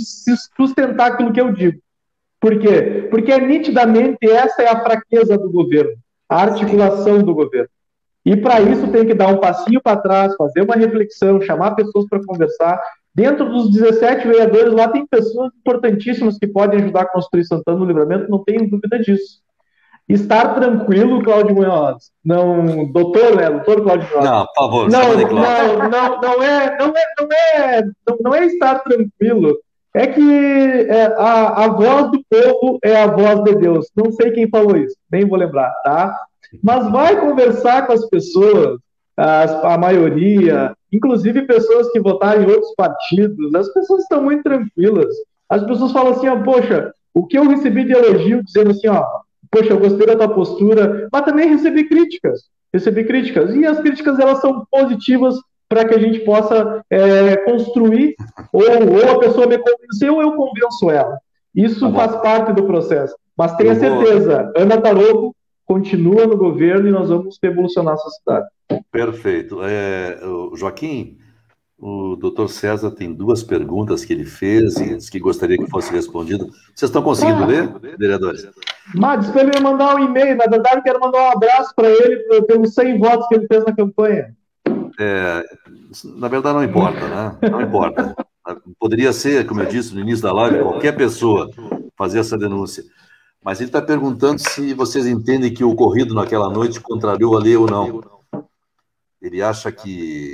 sustentar aquilo que eu digo. Por quê? Porque nitidamente essa é a fraqueza do governo, a articulação do governo. E para isso tem que dar um passinho para trás, fazer uma reflexão, chamar pessoas para conversar. Dentro dos 17 vereadores lá tem pessoas importantíssimas que podem ajudar a construir Santana no Livramento, não tenho dúvida disso. Estar tranquilo, Cláudio Munhoz. Não, doutor, né? Doutor Cláudio Munhoz. Não, por favor, não, não, não, não, é, não é, não é, não, não é estar tranquilo é que é, a, a voz do povo é a voz de Deus. Não sei quem falou isso, nem vou lembrar, tá? Mas vai conversar com as pessoas, as, a maioria, inclusive pessoas que votaram em outros partidos, as pessoas estão muito tranquilas. as pessoas falam assim, ó, poxa, o que eu recebi de elogio dizendo assim, ó, poxa, eu gostei da tua postura, mas também recebi críticas, recebi críticas, e as críticas elas são positivas para que a gente possa é, construir, ou, ou, a pessoa me convenceu ou eu convenço ela. Isso tá faz parte do processo. Mas tenha certeza, Ana Taroco continua no governo e nós vamos revolucionar a sociedade. Perfeito. É, Joaquim, o doutor César tem duas perguntas que ele fez e que gostaria que fosse respondido. Vocês estão conseguindo ah, ler, vereadores? Mas para ele mandar um e-mail, na verdade, quero mandar um abraço para ele pelos 100 votos que ele fez na campanha. É, na verdade, não importa, né? Não importa. Poderia ser, como eu disse no início da live, qualquer pessoa fazer essa denúncia. Mas ele está perguntando se vocês entendem que o ocorrido naquela noite contrariou a lei ou não. Ele acha que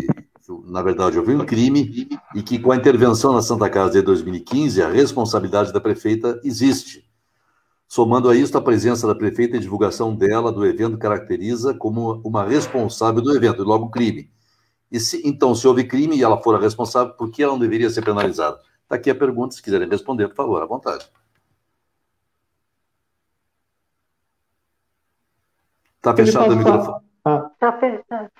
na verdade, houve um crime e que, com a intervenção na Santa Casa de 2015, a responsabilidade da prefeita existe. Somando a isso, a presença da prefeita e divulgação dela do evento caracteriza como uma responsável do evento, e logo crime. E se, então, se houve crime e ela for a responsável, por que ela não deveria ser penalizada? Está aqui a pergunta, se quiserem responder, por favor, à vontade. Está fechado o microfone. Ah. Tá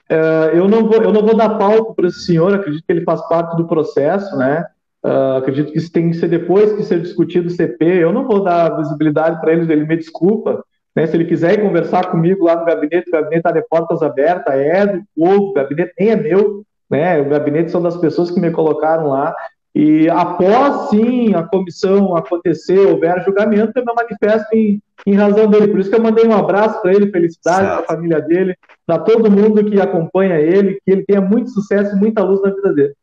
é, eu, não vou, eu não vou dar palco para esse senhor, acredito que ele faz parte do processo, né? Uh, acredito que isso tem que ser depois que ser discutido o CP. Eu não vou dar visibilidade para ele, ele me desculpa. Né? Se ele quiser conversar comigo lá no gabinete, o gabinete está de portas abertas, é do povo, o gabinete nem é meu, né? O gabinete são das pessoas que me colocaram lá. E após, sim, a comissão acontecer, houver julgamento, eu me manifesto em, em razão dele. Por isso que eu mandei um abraço para ele, felicidade para a família dele, para todo mundo que acompanha ele, que ele tenha muito sucesso e muita luz na vida dele.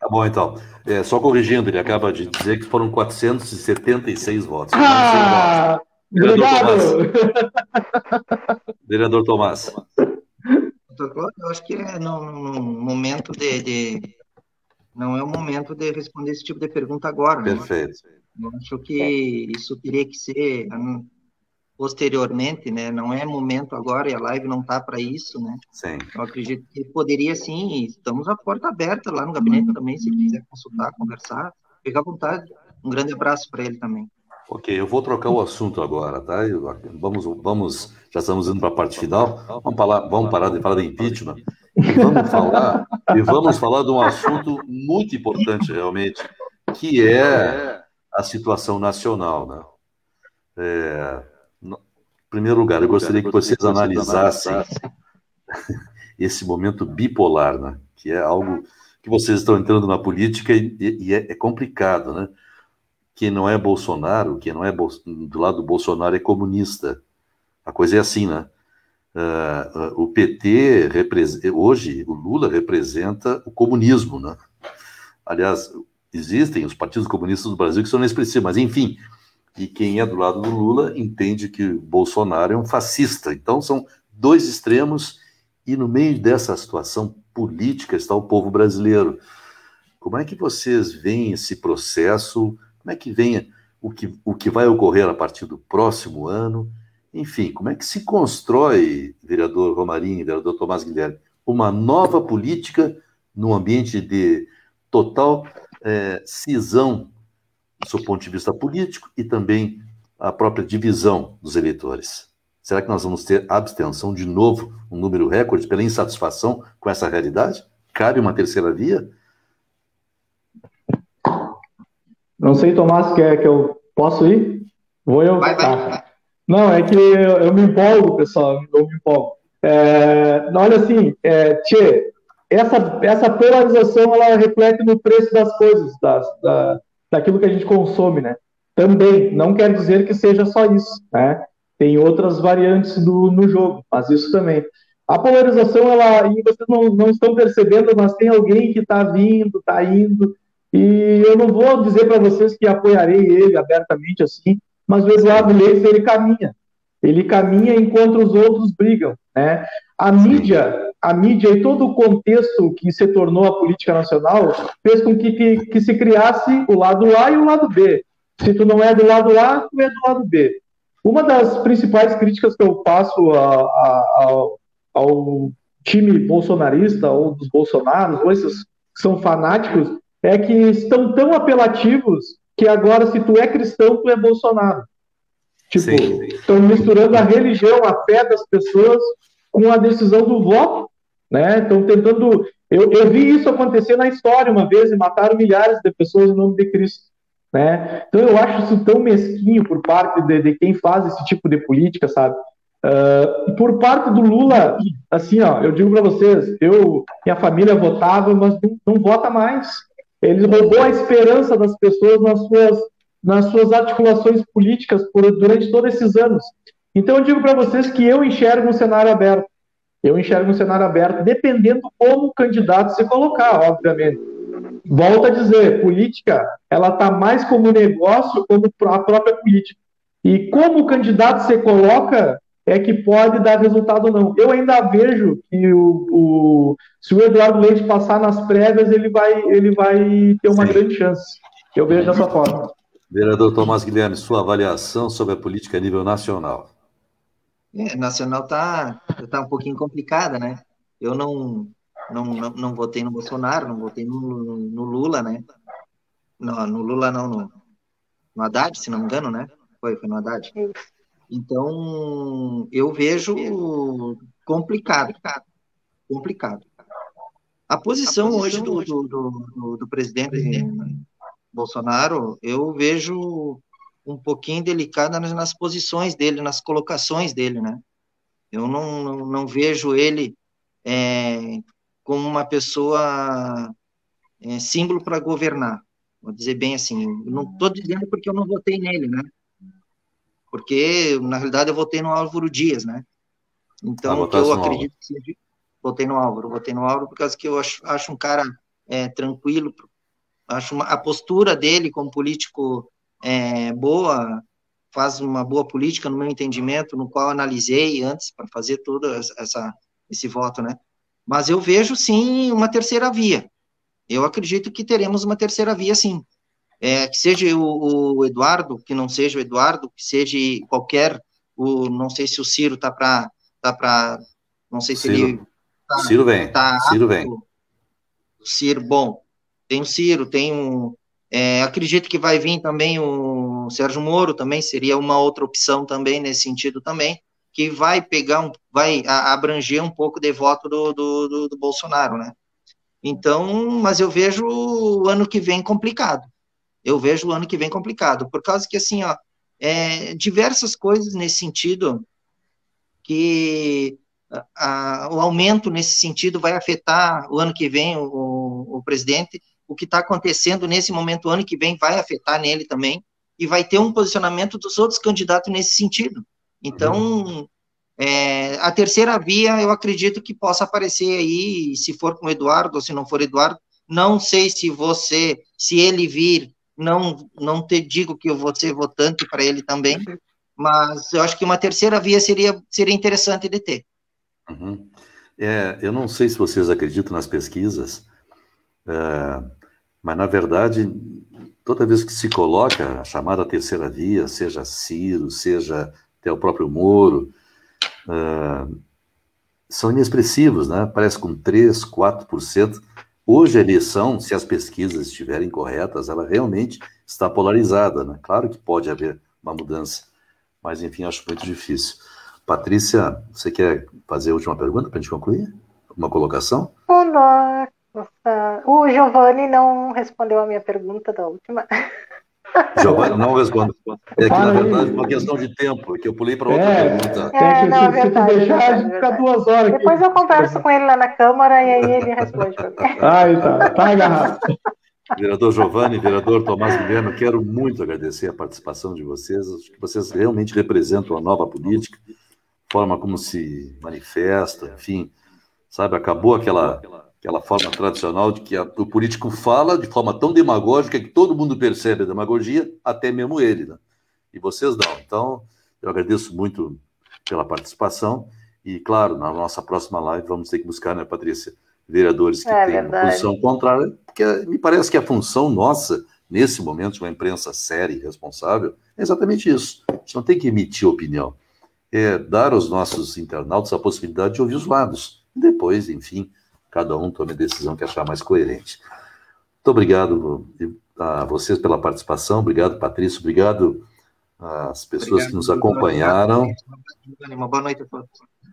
Tá bom, então. É, só corrigindo, ele acaba de dizer que foram 476 votos. Ah, Vereador Tomás. Vereador Tomás. Eu acho que é num, momento de, de não é o momento de responder esse tipo de pergunta agora. Né? Perfeito. Eu acho que isso teria que ser hum, posteriormente, né? Não é momento agora e a live não está para isso, né? Sim. Eu acredito que poderia sim. Estamos a porta aberta lá no gabinete também, se quiser consultar, conversar, fica à vontade. Um grande abraço para ele também. Ok, eu vou trocar o assunto agora, tá? Vamos, vamos, já estamos indo para a parte final. Vamos, falar, vamos parar de falar de impeachment e vamos falar e vamos falar de um assunto muito importante realmente, que é a situação nacional, né? É, no, em primeiro lugar, eu gostaria que vocês analisassem esse momento bipolar, né? Que é algo que vocês estão entrando na política e, e é, é complicado, né? Quem não é Bolsonaro, quem não é do lado do Bolsonaro é comunista. A coisa é assim, né? Uh, o PT, hoje, o Lula representa o comunismo, né? Aliás, existem os partidos comunistas do Brasil que são inexpressivos, mas enfim, e quem é do lado do Lula entende que Bolsonaro é um fascista. Então, são dois extremos, e no meio dessa situação política está o povo brasileiro. Como é que vocês veem esse processo? Como é que vem o que, o que vai ocorrer a partir do próximo ano? Enfim, como é que se constrói, vereador Romarinho, vereador Tomás Guilherme, uma nova política no ambiente de total é, cisão do seu ponto de vista político e também a própria divisão dos eleitores? Será que nós vamos ter abstenção de novo, um número recorde, pela insatisfação com essa realidade? Cabe uma terceira via? Não sei, Tomás, quer que eu posso ir? Vou eu? Vai, vai, tá. vai. Não, é que eu, eu, me empolgo, pessoal, eu me empolgo. É, olha assim, é, tchê, essa, essa polarização, ela reflete no preço das coisas, das, da, daquilo que a gente consome, né? Também, não quer dizer que seja só isso, né? Tem outras variantes do, no jogo, mas isso também. A polarização, ela, e vocês não, não estão percebendo, mas tem alguém que está vindo, está indo, e eu não vou dizer para vocês que apoiarei ele abertamente assim, mas o Eduardo Leite, ele caminha. Ele caminha enquanto os outros brigam. Né? A mídia, a mídia e todo o contexto que se tornou a política nacional fez com que, que, que se criasse o lado A e o lado B. Se tu não é do lado A, tu é do lado B. Uma das principais críticas que eu faço a, a, ao, ao time bolsonarista ou dos bolsonaros, ou esses que são fanáticos, é que estão tão apelativos que agora, se tu é cristão, tu é Bolsonaro. Tipo, estão misturando a religião, a fé das pessoas com a decisão do voto, né? Estão tentando. Eu, eu vi isso acontecer na história uma vez e mataram milhares de pessoas em nome de Cristo. Né? Então eu acho isso tão mesquinho por parte de, de quem faz esse tipo de política, sabe? Uh, por parte do Lula, assim, ó, eu digo para vocês, eu, minha família votava, mas não, não vota mais. Ele roubou a esperança das pessoas nas suas, nas suas articulações políticas por, durante todos esses anos. Então eu digo para vocês que eu enxergo um cenário aberto. Eu enxergo um cenário aberto, dependendo como o candidato se colocar, obviamente. Volto a dizer, política, ela está mais como negócio como a própria política. E como o candidato se coloca é que pode dar resultado ou não. Eu ainda vejo que o, o, se o Eduardo Leite passar nas prévias, ele vai, ele vai ter uma Sim. grande chance. Eu vejo dessa forma. Vereador Tomás Guilherme, sua avaliação sobre a política a nível nacional. É, nacional está tá um pouquinho complicada, né? Eu não, não, não, não votei no Bolsonaro, não votei no, no Lula, né? No, no Lula não, no, no Haddad, se não me engano, né? Foi, foi no Haddad. Então, eu vejo complicado, complicado. A posição, A posição hoje do. Do, do, do, presidente Bolsonaro, eu vejo um pouquinho delicada nas, nas, posições dele, nas colocações dele, né? Eu não, não, não vejo ele é, como uma pessoa é, símbolo para governar. Vou dizer bem assim, eu não estou dizendo porque eu não votei nele, né? Porque, na realidade, eu votei no Álvaro Dias, né? Então, eu acredito que seja... Votei no Álvaro, votei no Álvaro por causa que eu acho, acho um cara é, tranquilo, acho uma, a postura dele como político é, boa, faz uma boa política no meu entendimento, no qual analisei antes para fazer todo essa, esse voto, né? Mas eu vejo sim uma terceira via. Eu acredito que teremos uma terceira via, sim. É, que seja o, o, Eduardo, que não seja o Eduardo, que seja qualquer, o, não sei se o Ciro tá para, tá para, não sei se Ciro. ele tá, Ciro vem, tá Ciro vem. O Ciro, bom, tem o Ciro, tem um, é, acredito que vai vir também o Sérgio Moro, também seria uma outra opção também nesse sentido também que vai pegar um, vai abranger um pouco de voto do, do, do, do Bolsonaro, né? Então, mas eu vejo o ano que vem complicado. Eu vejo o ano que vem complicado, por causa que, assim, ó, é, diversas coisas nesse sentido que a, o aumento nesse sentido vai afetar o ano que vem o, o presidente. O que está acontecendo nesse momento, o ano que vem, vai afetar nele também, e vai ter um posicionamento dos outros candidatos nesse sentido. Então, é, a terceira via, eu acredito que possa aparecer aí, se for com o Eduardo ou se não for Eduardo, não sei se você, se ele vir, não, não te digo que eu vou ser votante para ele também, mas eu acho que uma terceira via seria, seria interessante de ter. Uhum. É, eu não sei se vocês acreditam nas pesquisas, é, mas na verdade, toda vez que se coloca a chamada terceira via, seja Ciro, seja até o próprio Moro, uh, são inexpressivos, né? Parece com 3, 4%. Hoje a eleição, se as pesquisas estiverem corretas, ela realmente está polarizada, né? Claro que pode haver uma mudança, mas enfim, acho muito difícil. Patrícia, você quer fazer a última pergunta para a gente concluir? Uma colocação? Olá, o Giovanni não respondeu a minha pergunta da última. Giovanni não responde. É que, na verdade, uma questão de tempo, que eu pulei para outra é, pergunta. É, não, é verdade, se deixar, a gente fica duas horas. Depois aqui. eu converso com ele lá na Câmara e aí ele responde para mim. Ai, tá, tá agarrado. Vereador Giovanni, vereador Tomás Guilherme, quero muito agradecer a participação de vocês. Acho que vocês realmente representam a nova política, forma como se manifesta, enfim, sabe, acabou aquela aquela forma tradicional de que a, o político fala de forma tão demagógica que todo mundo percebe a demagogia, até mesmo ele, né? E vocês não. Então, eu agradeço muito pela participação e, claro, na nossa próxima live vamos ter que buscar, né, Patrícia, vereadores que é, tenham uma posição contrária, porque me parece que a função nossa, nesse momento, de uma imprensa séria e responsável, é exatamente isso. A gente não tem que emitir opinião, é dar aos nossos internautas a possibilidade de ouvir os lados. E depois, enfim, cada um tome a decisão que achar mais coerente. Muito obrigado a vocês pela participação, obrigado, Patrícia, obrigado às pessoas obrigado, que nos acompanharam. Uma boa noite a todos.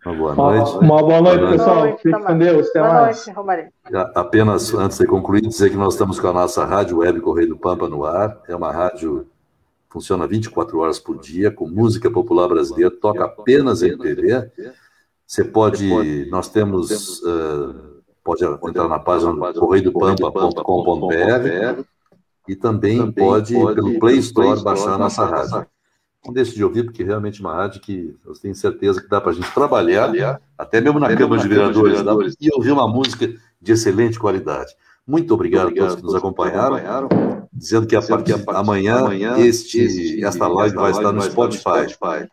Uma boa noite. Uma boa noite, pessoal. Fique com Deus. Até boa mais. noite, Romarinho. Apenas antes de concluir, dizer que nós estamos com a nossa rádio web Correio do Pampa no ar. É uma rádio que funciona 24 horas por dia, com música popular brasileira, toca apenas em TV. Você pode, nós temos, uh, pode entrar na página correiodopampa.com.br e também pode, pelo Play Store, baixar a nossa rádio. Não deixe de ouvir, porque realmente é uma rádio que eu tenho certeza que dá para a gente trabalhar, até mesmo na Câmara de Vereadores, e ouvir uma música de excelente qualidade. Muito obrigado, obrigado a todos que nos acompanharam. acompanharam dizendo que a partir de amanhã, amanhã este, este, esta live vai estar no Spotify. Spotify.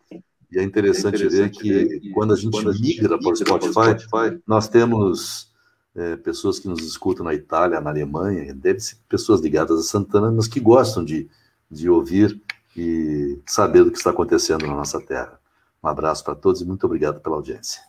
E é interessante, é interessante ver que, que quando a gente quando migra, para o Spotify, Spotify, nós temos é, pessoas que nos escutam na Itália, na Alemanha, deve ser pessoas ligadas a Santana, mas que gostam de, de ouvir e saber do que está acontecendo na nossa terra. Um abraço para todos e muito obrigado pela audiência.